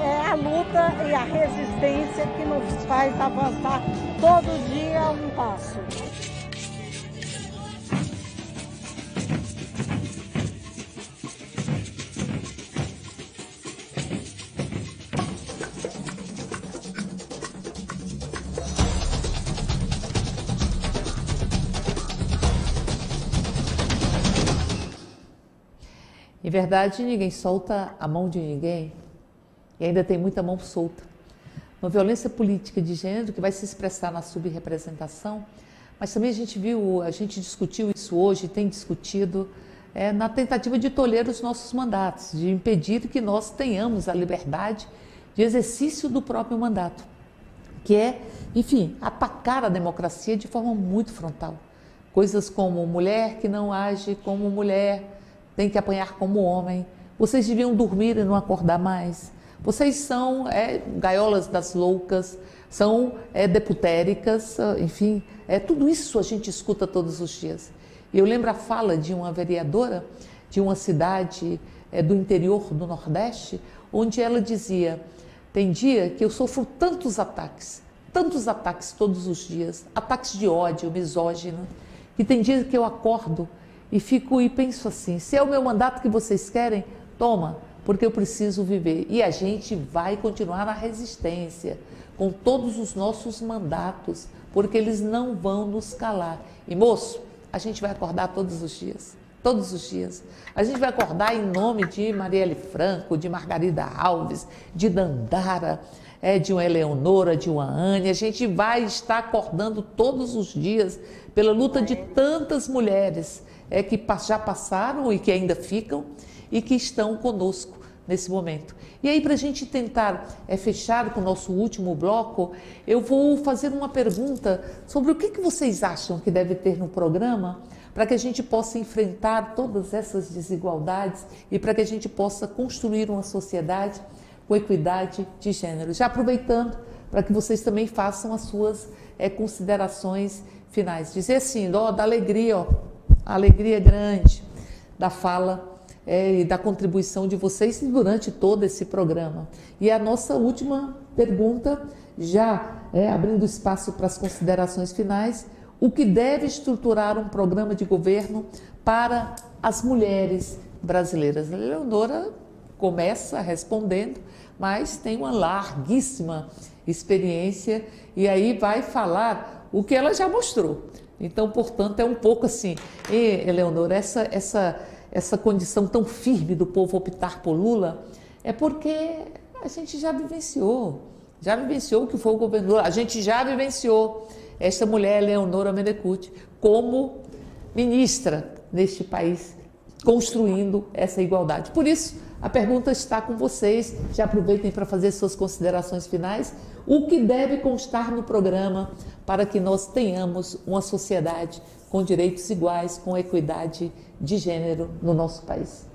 Speaker 15: É a luta e a resistência que nos faz avançar todo dia um passo.
Speaker 3: Verdade, ninguém solta a mão de ninguém e ainda tem muita mão solta. Uma violência política de gênero que vai se expressar na subrepresentação, mas também a gente viu, a gente discutiu isso hoje, tem discutido é, na tentativa de tolher os nossos mandatos, de impedir que nós tenhamos a liberdade de exercício do próprio mandato, que é, enfim, atacar a democracia de forma muito frontal. Coisas como mulher que não age como mulher, tem que apanhar como homem. Vocês deviam dormir e não acordar mais. Vocês são é, gaiolas das loucas, são é, deputéricas, enfim, é, tudo isso a gente escuta todos os dias. Eu lembro a fala de uma vereadora de uma cidade é, do interior do Nordeste, onde ela dizia: tem dia que eu sofro tantos ataques, tantos ataques todos os dias, ataques de ódio, misógino, que tem dia que eu acordo e fico e penso assim: se é o meu mandato que vocês querem, toma, porque eu preciso viver. E a gente vai continuar na resistência com todos os nossos mandatos, porque eles não vão nos calar. E moço, a gente vai acordar todos os dias. todos os dias. A gente vai acordar em nome de Marielle Franco, de Margarida Alves, de Dandara, é, de uma Eleonora, de uma Anne. A gente vai estar acordando todos os dias pela luta de tantas mulheres é, que já passaram e que ainda ficam e que estão conosco nesse momento. E aí, para a gente tentar é, fechar com o nosso último bloco, eu vou fazer uma pergunta sobre o que, que vocês acham que deve ter no programa para que a gente possa enfrentar todas essas desigualdades e para que a gente possa construir uma sociedade com equidade de gênero. Já aproveitando para que vocês também façam as suas é, considerações finais. Dizer assim, ó, da alegria, ó, a alegria grande da fala é, e da contribuição de vocês durante todo esse programa. E a nossa última pergunta, já é, abrindo espaço para as considerações finais, o que deve estruturar um programa de governo para as mulheres brasileiras? A Leonora começa respondendo, mas tem uma larguíssima experiência e aí vai falar o que ela já mostrou. Então, portanto, é um pouco assim, e, Eleonora, essa, essa, essa condição tão firme do povo optar por Lula é porque a gente já vivenciou, já vivenciou o que foi o governador, a gente já vivenciou esta mulher, Leonora Menecute, como ministra neste país, construindo essa igualdade. Por isso, a pergunta está com vocês. Já aproveitem para fazer suas considerações finais. O que deve constar no programa para que nós tenhamos uma sociedade com direitos iguais, com equidade de gênero no nosso país?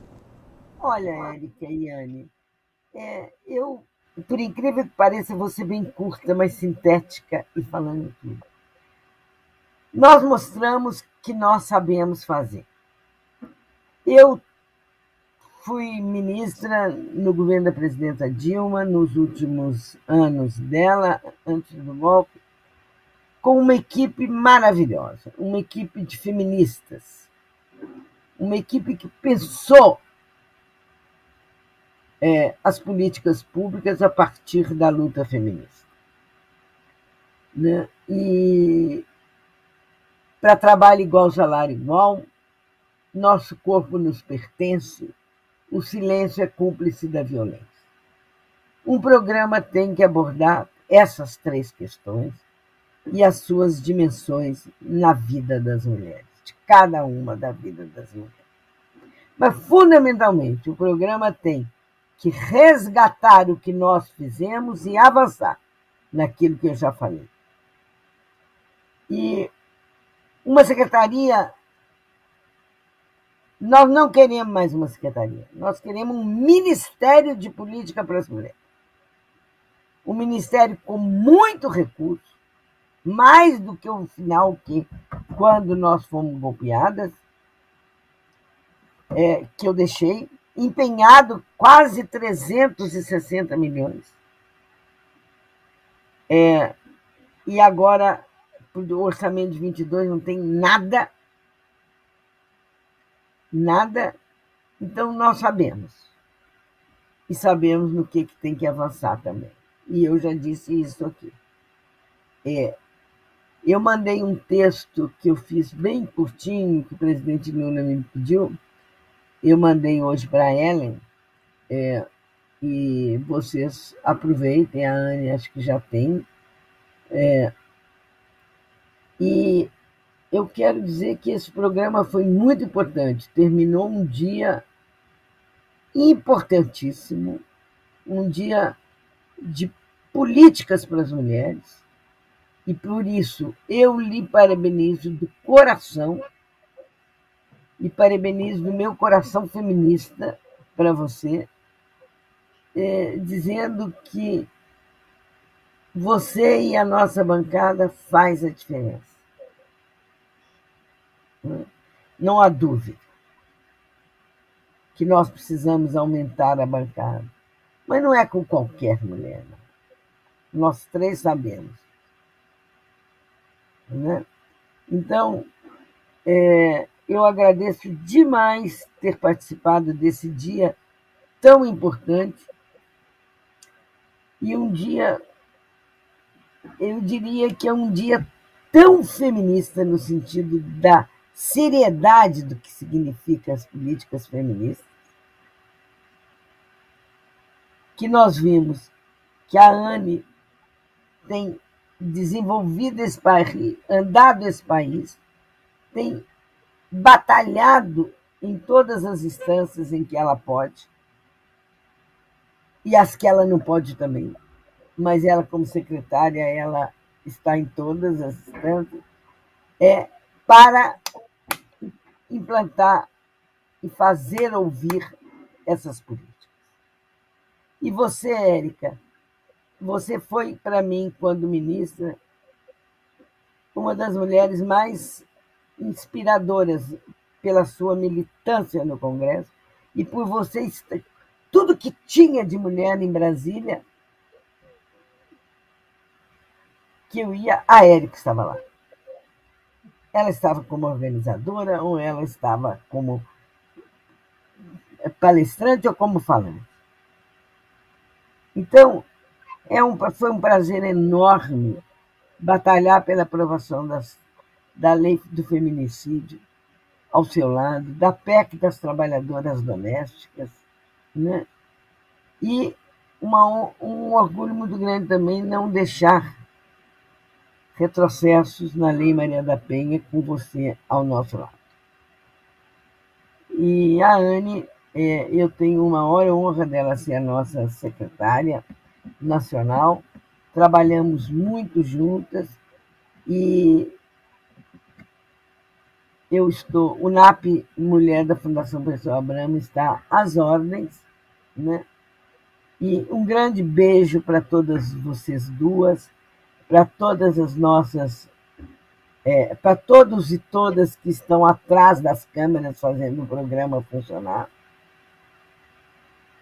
Speaker 9: Olha, Érica e Anne, é, eu, por incrível que pareça, vou ser bem curta, mas sintética e falando tudo. Nós mostramos que nós sabemos fazer. Eu fui ministra no governo da presidenta Dilma nos últimos anos dela, antes do golpe, com uma equipe maravilhosa, uma equipe de feministas, uma equipe que pensou é, as políticas públicas a partir da luta feminista. Né? E para trabalho igual, salário igual, nosso corpo nos pertence, o silêncio é cúmplice da violência. Um programa tem que abordar essas três questões e as suas dimensões na vida das mulheres, de cada uma da vida das mulheres. Mas, fundamentalmente, o programa tem que resgatar o que nós fizemos e avançar naquilo que eu já falei. E uma secretaria nós não queremos mais uma secretaria, nós queremos um Ministério de Política para as Mulheres. Um ministério com muito recurso, mais do que o final que, quando nós fomos golpeadas, é, que eu deixei, empenhado quase 360 milhões. É, e agora, o orçamento de 22 não tem nada nada. Então, nós sabemos. E sabemos no que, que tem que avançar também. E eu já disse isso aqui. É, eu mandei um texto que eu fiz bem curtinho, que o presidente Lula me pediu. Eu mandei hoje para Ellen. É, e vocês aproveitem, a Anne acho que já tem. É, e eu quero dizer que esse programa foi muito importante. Terminou um dia importantíssimo, um dia de políticas para as mulheres. E por isso eu lhe parabenizo do coração e parabenizo do meu coração feminista para você, é, dizendo que você e a nossa bancada faz a diferença. Não há dúvida que nós precisamos aumentar a bancada. Mas não é com qualquer mulher. Não. Nós três sabemos. Né? Então, é, eu agradeço demais ter participado desse dia tão importante e um dia, eu diria que é um dia tão feminista no sentido da seriedade do que significa as políticas feministas, que nós vimos que a Anne tem desenvolvido esse país, andado esse país, tem batalhado em todas as instâncias em que ela pode, e as que ela não pode também. Mas ela, como secretária, ela está em todas as instâncias, é para implantar e fazer ouvir essas políticas. E você, Érica, você foi, para mim, quando ministra, uma das mulheres mais inspiradoras pela sua militância no Congresso e por você tudo que tinha de mulher em Brasília que eu ia, a Érica estava lá. Ela estava como organizadora ou ela estava como palestrante ou como falante. Então, é um, foi um prazer enorme batalhar pela aprovação das, da lei do feminicídio ao seu lado, da PEC das trabalhadoras domésticas, né? e uma, um orgulho muito grande também não deixar retrocessos na Lei Maria da Penha com você ao nosso lado. E a Anne, é, eu tenho uma hora honra dela ser a nossa secretária nacional, trabalhamos muito juntas e eu estou, o NAP Mulher da Fundação Pessoal Abramo está às ordens, né? E um grande beijo para todas vocês duas para todas as nossas, é, para todos e todas que estão atrás das câmeras fazendo o programa funcionar,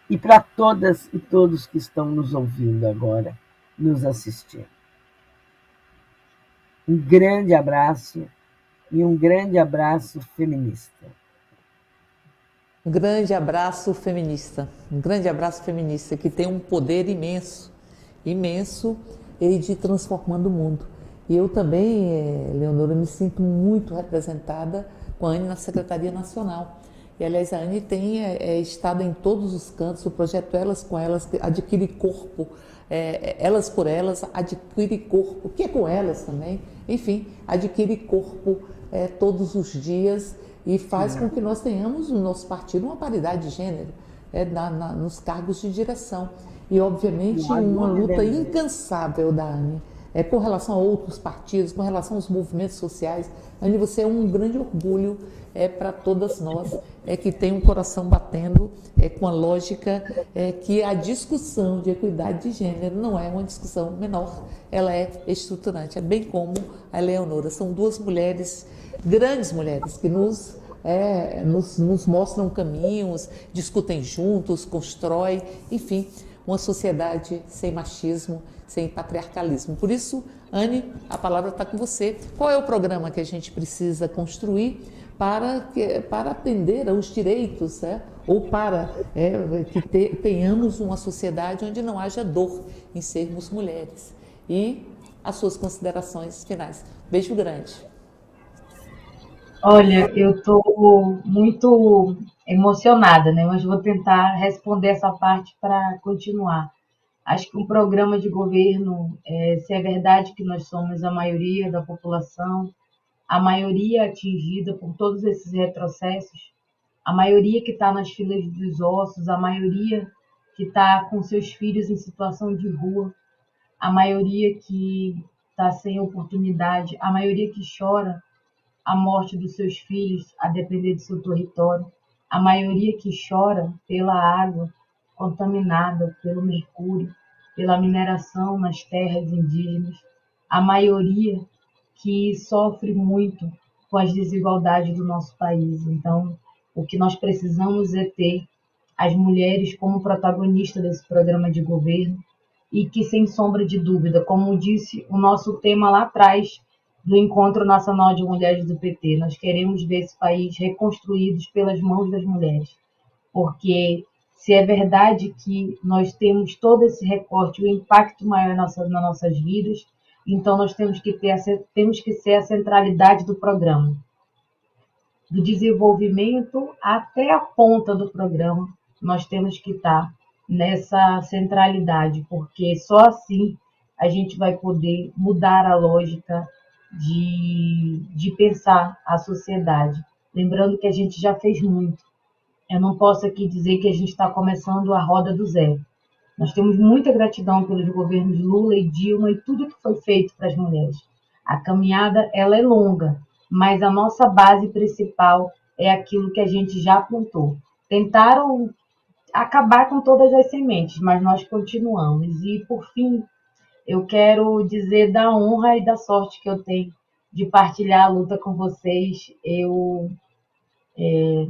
Speaker 9: e para todas e todos que estão nos ouvindo agora, nos assistindo. Um grande abraço e um grande abraço feminista.
Speaker 3: Um grande abraço feminista, um grande abraço feminista que tem um poder imenso, imenso ele de transformando o mundo. E eu também, eh, Leonora, me sinto muito representada com a Anne na Secretaria Nacional. E, aliás, a Anne tem é, estado em todos os cantos, o projeto Elas com Elas adquire corpo, é, Elas por Elas adquire corpo, que é com elas também, enfim, adquire corpo é, todos os dias e faz com que nós tenhamos no nosso partido uma paridade de gênero é, na, na, nos cargos de direção e, obviamente, uma luta incansável da Anne é, com relação a outros partidos, com relação aos movimentos sociais. Anne, você é um grande orgulho é, para todas nós, é que tem um coração batendo é, com a lógica é, que a discussão de equidade de gênero não é uma discussão menor, ela é estruturante, é bem como a Leonora. São duas mulheres, grandes mulheres, que nos é, nos, nos, mostram caminhos, discutem juntos, constroem, enfim, uma sociedade sem machismo, sem patriarcalismo. Por isso, Anne, a palavra está com você. Qual é o programa que a gente precisa construir para, que, para atender aos direitos, né? ou para é, que te, tenhamos uma sociedade onde não haja dor em sermos mulheres? E as suas considerações finais. Beijo grande.
Speaker 12: Olha, eu estou muito emocionada, né? Mas vou tentar responder essa parte para continuar. Acho que um programa de governo, é, se é verdade que nós somos a maioria da população, a maioria atingida por todos esses retrocessos, a maioria que está nas filas dos ossos, a maioria que está com seus filhos em situação de rua, a maioria que está sem oportunidade, a maioria que chora a morte dos seus filhos a depender do seu território, a maioria que chora pela água contaminada pelo mercúrio, pela mineração nas terras indígenas, a maioria que sofre muito com as desigualdades do nosso país. Então, o que nós precisamos é ter as mulheres como protagonistas desse programa de governo e que, sem sombra de dúvida, como disse o nosso tema lá atrás, do Encontro Nacional de Mulheres do PT. Nós queremos ver esse país reconstruído pelas mãos das mulheres, porque se é verdade que nós temos todo esse recorte, o impacto maior nas nossas, nas nossas vidas, então nós temos que ter temos que ser a centralidade do programa. do desenvolvimento até a ponta do programa, nós temos que estar nessa centralidade, porque só assim a gente vai poder mudar a lógica de, de pensar a sociedade. Lembrando que a gente já fez muito. Eu não posso aqui dizer que a gente está começando a roda do zero. Nós temos muita gratidão pelos governos Lula e Dilma e tudo que foi feito para as mulheres. A caminhada ela é longa, mas a nossa base principal é aquilo que a gente já plantou. Tentaram acabar com todas as sementes, mas nós continuamos. E por fim, eu quero dizer da honra e da sorte que eu tenho de partilhar a luta com vocês. Eu, é,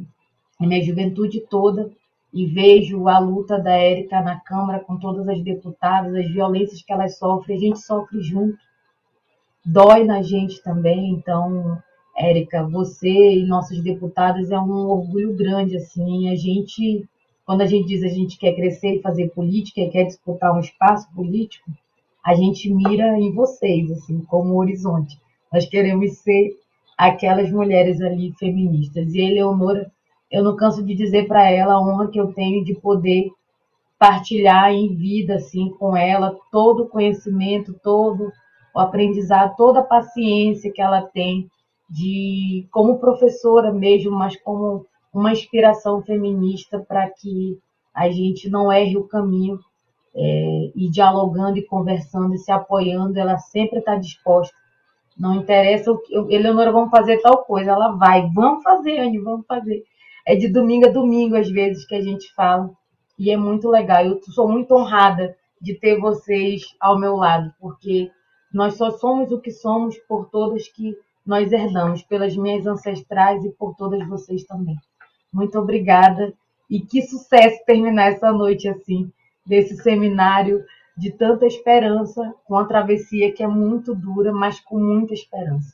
Speaker 12: minha juventude toda, e vejo a luta da Érica na Câmara com todas as deputadas, as violências que elas sofrem, a gente sofre junto. Dói na gente também, então, Érica, você e nossos deputados é um orgulho grande, assim, a gente, quando a gente diz a gente quer crescer e fazer política quer disputar um espaço político, a gente mira em vocês, assim, como horizonte. Nós queremos ser aquelas mulheres ali feministas. E Eleonora, eu não canso de dizer para ela a honra que eu tenho de poder partilhar em vida, assim, com ela, todo o conhecimento, todo o aprendizado, toda a paciência que ela tem de, como professora mesmo, mas como uma inspiração feminista para que a gente não erre o caminho é, e dialogando e conversando e se apoiando, ela sempre está disposta. Não interessa o que. Eleonora, vamos fazer tal coisa. Ela vai. Vamos fazer, Anne, vamos fazer. É de domingo a domingo, às vezes, que a gente fala. E é muito legal. Eu sou muito honrada de ter vocês ao meu lado, porque nós só somos o que somos por todas que nós herdamos, pelas minhas ancestrais e por todas vocês também. Muito obrigada. E que sucesso terminar essa noite assim desse seminário de tanta esperança, com a travessia que é muito dura, mas com muita esperança.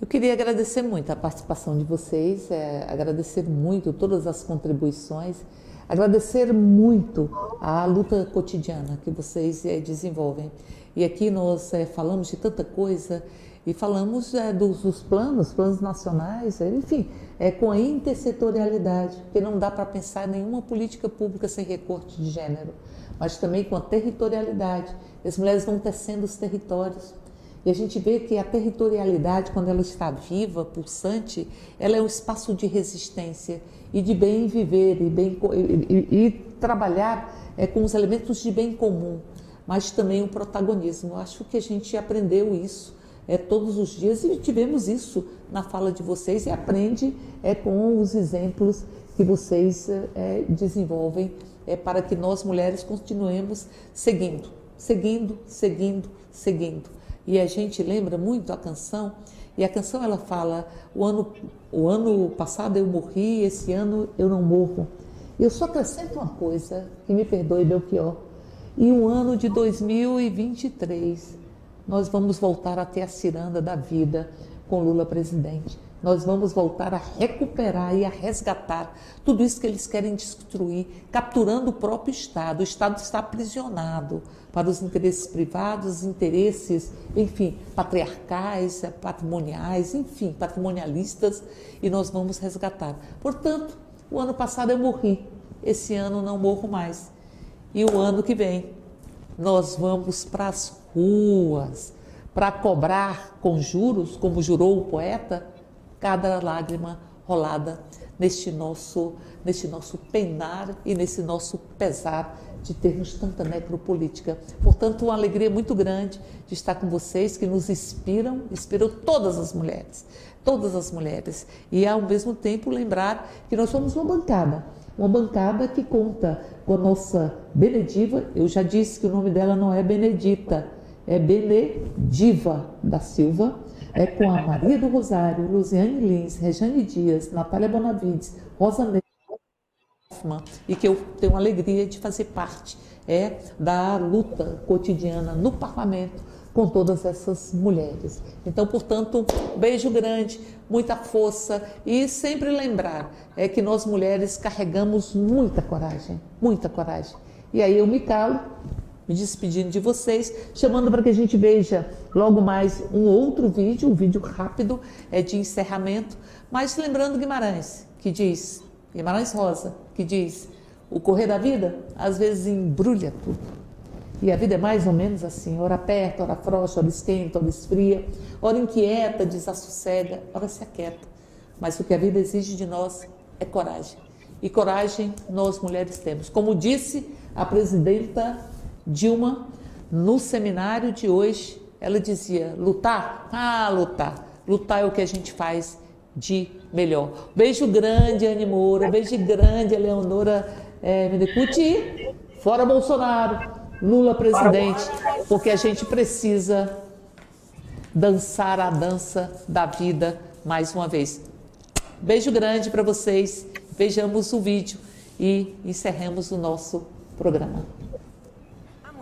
Speaker 3: Eu queria agradecer muito a participação de vocês, é, agradecer muito todas as contribuições, agradecer muito a luta cotidiana que vocês é, desenvolvem. E aqui nós é, falamos de tanta coisa e falamos é, dos, dos, planos, planos nacionais, é, enfim, é, com a intersetorialidade, porque não dá para pensar nenhuma política pública sem recorte de gênero, mas também com a territorialidade. As mulheres vão tecendo os territórios. E a gente vê que a territorialidade, quando ela está viva, pulsante, ela é um espaço de resistência e de bem viver e, bem, e, e, e trabalhar é, com os elementos de bem comum, mas também o protagonismo. Eu acho que a gente aprendeu isso é, todos os dias e tivemos isso na fala de vocês e aprende é, com os exemplos que vocês é, desenvolvem é, para que nós mulheres continuemos seguindo, seguindo, seguindo, seguindo. E a gente lembra muito a canção e a canção ela fala o ano o ano passado eu morri, esse ano eu não morro. Eu só acrescento uma coisa, que me perdoe Belchior, e o ano de 2023 nós vamos voltar a ter a ciranda da vida com Lula presidente. Nós vamos voltar a recuperar e a resgatar tudo isso que eles querem destruir, capturando o próprio Estado. O Estado está aprisionado para os interesses privados, interesses, enfim, patriarcais, patrimoniais, enfim, patrimonialistas, e nós vamos resgatar. Portanto, o ano passado eu morri, esse ano não morro mais. E o ano que vem nós vamos para as ruas para cobrar com juros, como jurou o poeta, cada lágrima rolada neste nosso, neste nosso penar e nesse nosso pesar de termos tanta necropolítica. Portanto, uma alegria muito grande de estar com vocês, que nos inspiram, inspiram todas as mulheres, todas as mulheres. E ao mesmo tempo lembrar que nós somos uma bancada, uma bancada que conta com a nossa Benediva, eu já disse que o nome dela não é Benedita, é Benediva da Silva, é com a Maria do Rosário, Luciane Lins, Rejane Dias, Natália Bonavides, Rosa Neves, e que eu tenho alegria de fazer parte é da luta cotidiana no parlamento com todas essas mulheres. Então, portanto, beijo grande, muita força e sempre lembrar é que nós mulheres carregamos muita coragem, muita coragem. E aí eu me calo me despedindo de vocês, chamando para que a gente veja logo mais um outro vídeo, um vídeo rápido é de encerramento, mas lembrando Guimarães, que diz, Guimarães Rosa, que diz, o correr da vida às vezes embrulha tudo. E a vida é mais ou menos assim, ora aperta, ora frouxa, ora esquenta, ora esfria, ora inquieta, desassossega, ora se aquieta. Mas o que a vida exige de nós é coragem. E coragem nós mulheres temos. Como disse a presidenta Dilma no seminário de hoje, ela dizia: lutar? Ah, lutar. Lutar é o que a gente faz de melhor. Beijo grande, Anne Moura. Beijo grande, Eleonora é, Mendecuti. Fora Bolsonaro. Lula presidente. Porque a gente precisa dançar a dança da vida mais uma vez. Beijo grande para vocês. Vejamos o vídeo e encerremos o nosso programa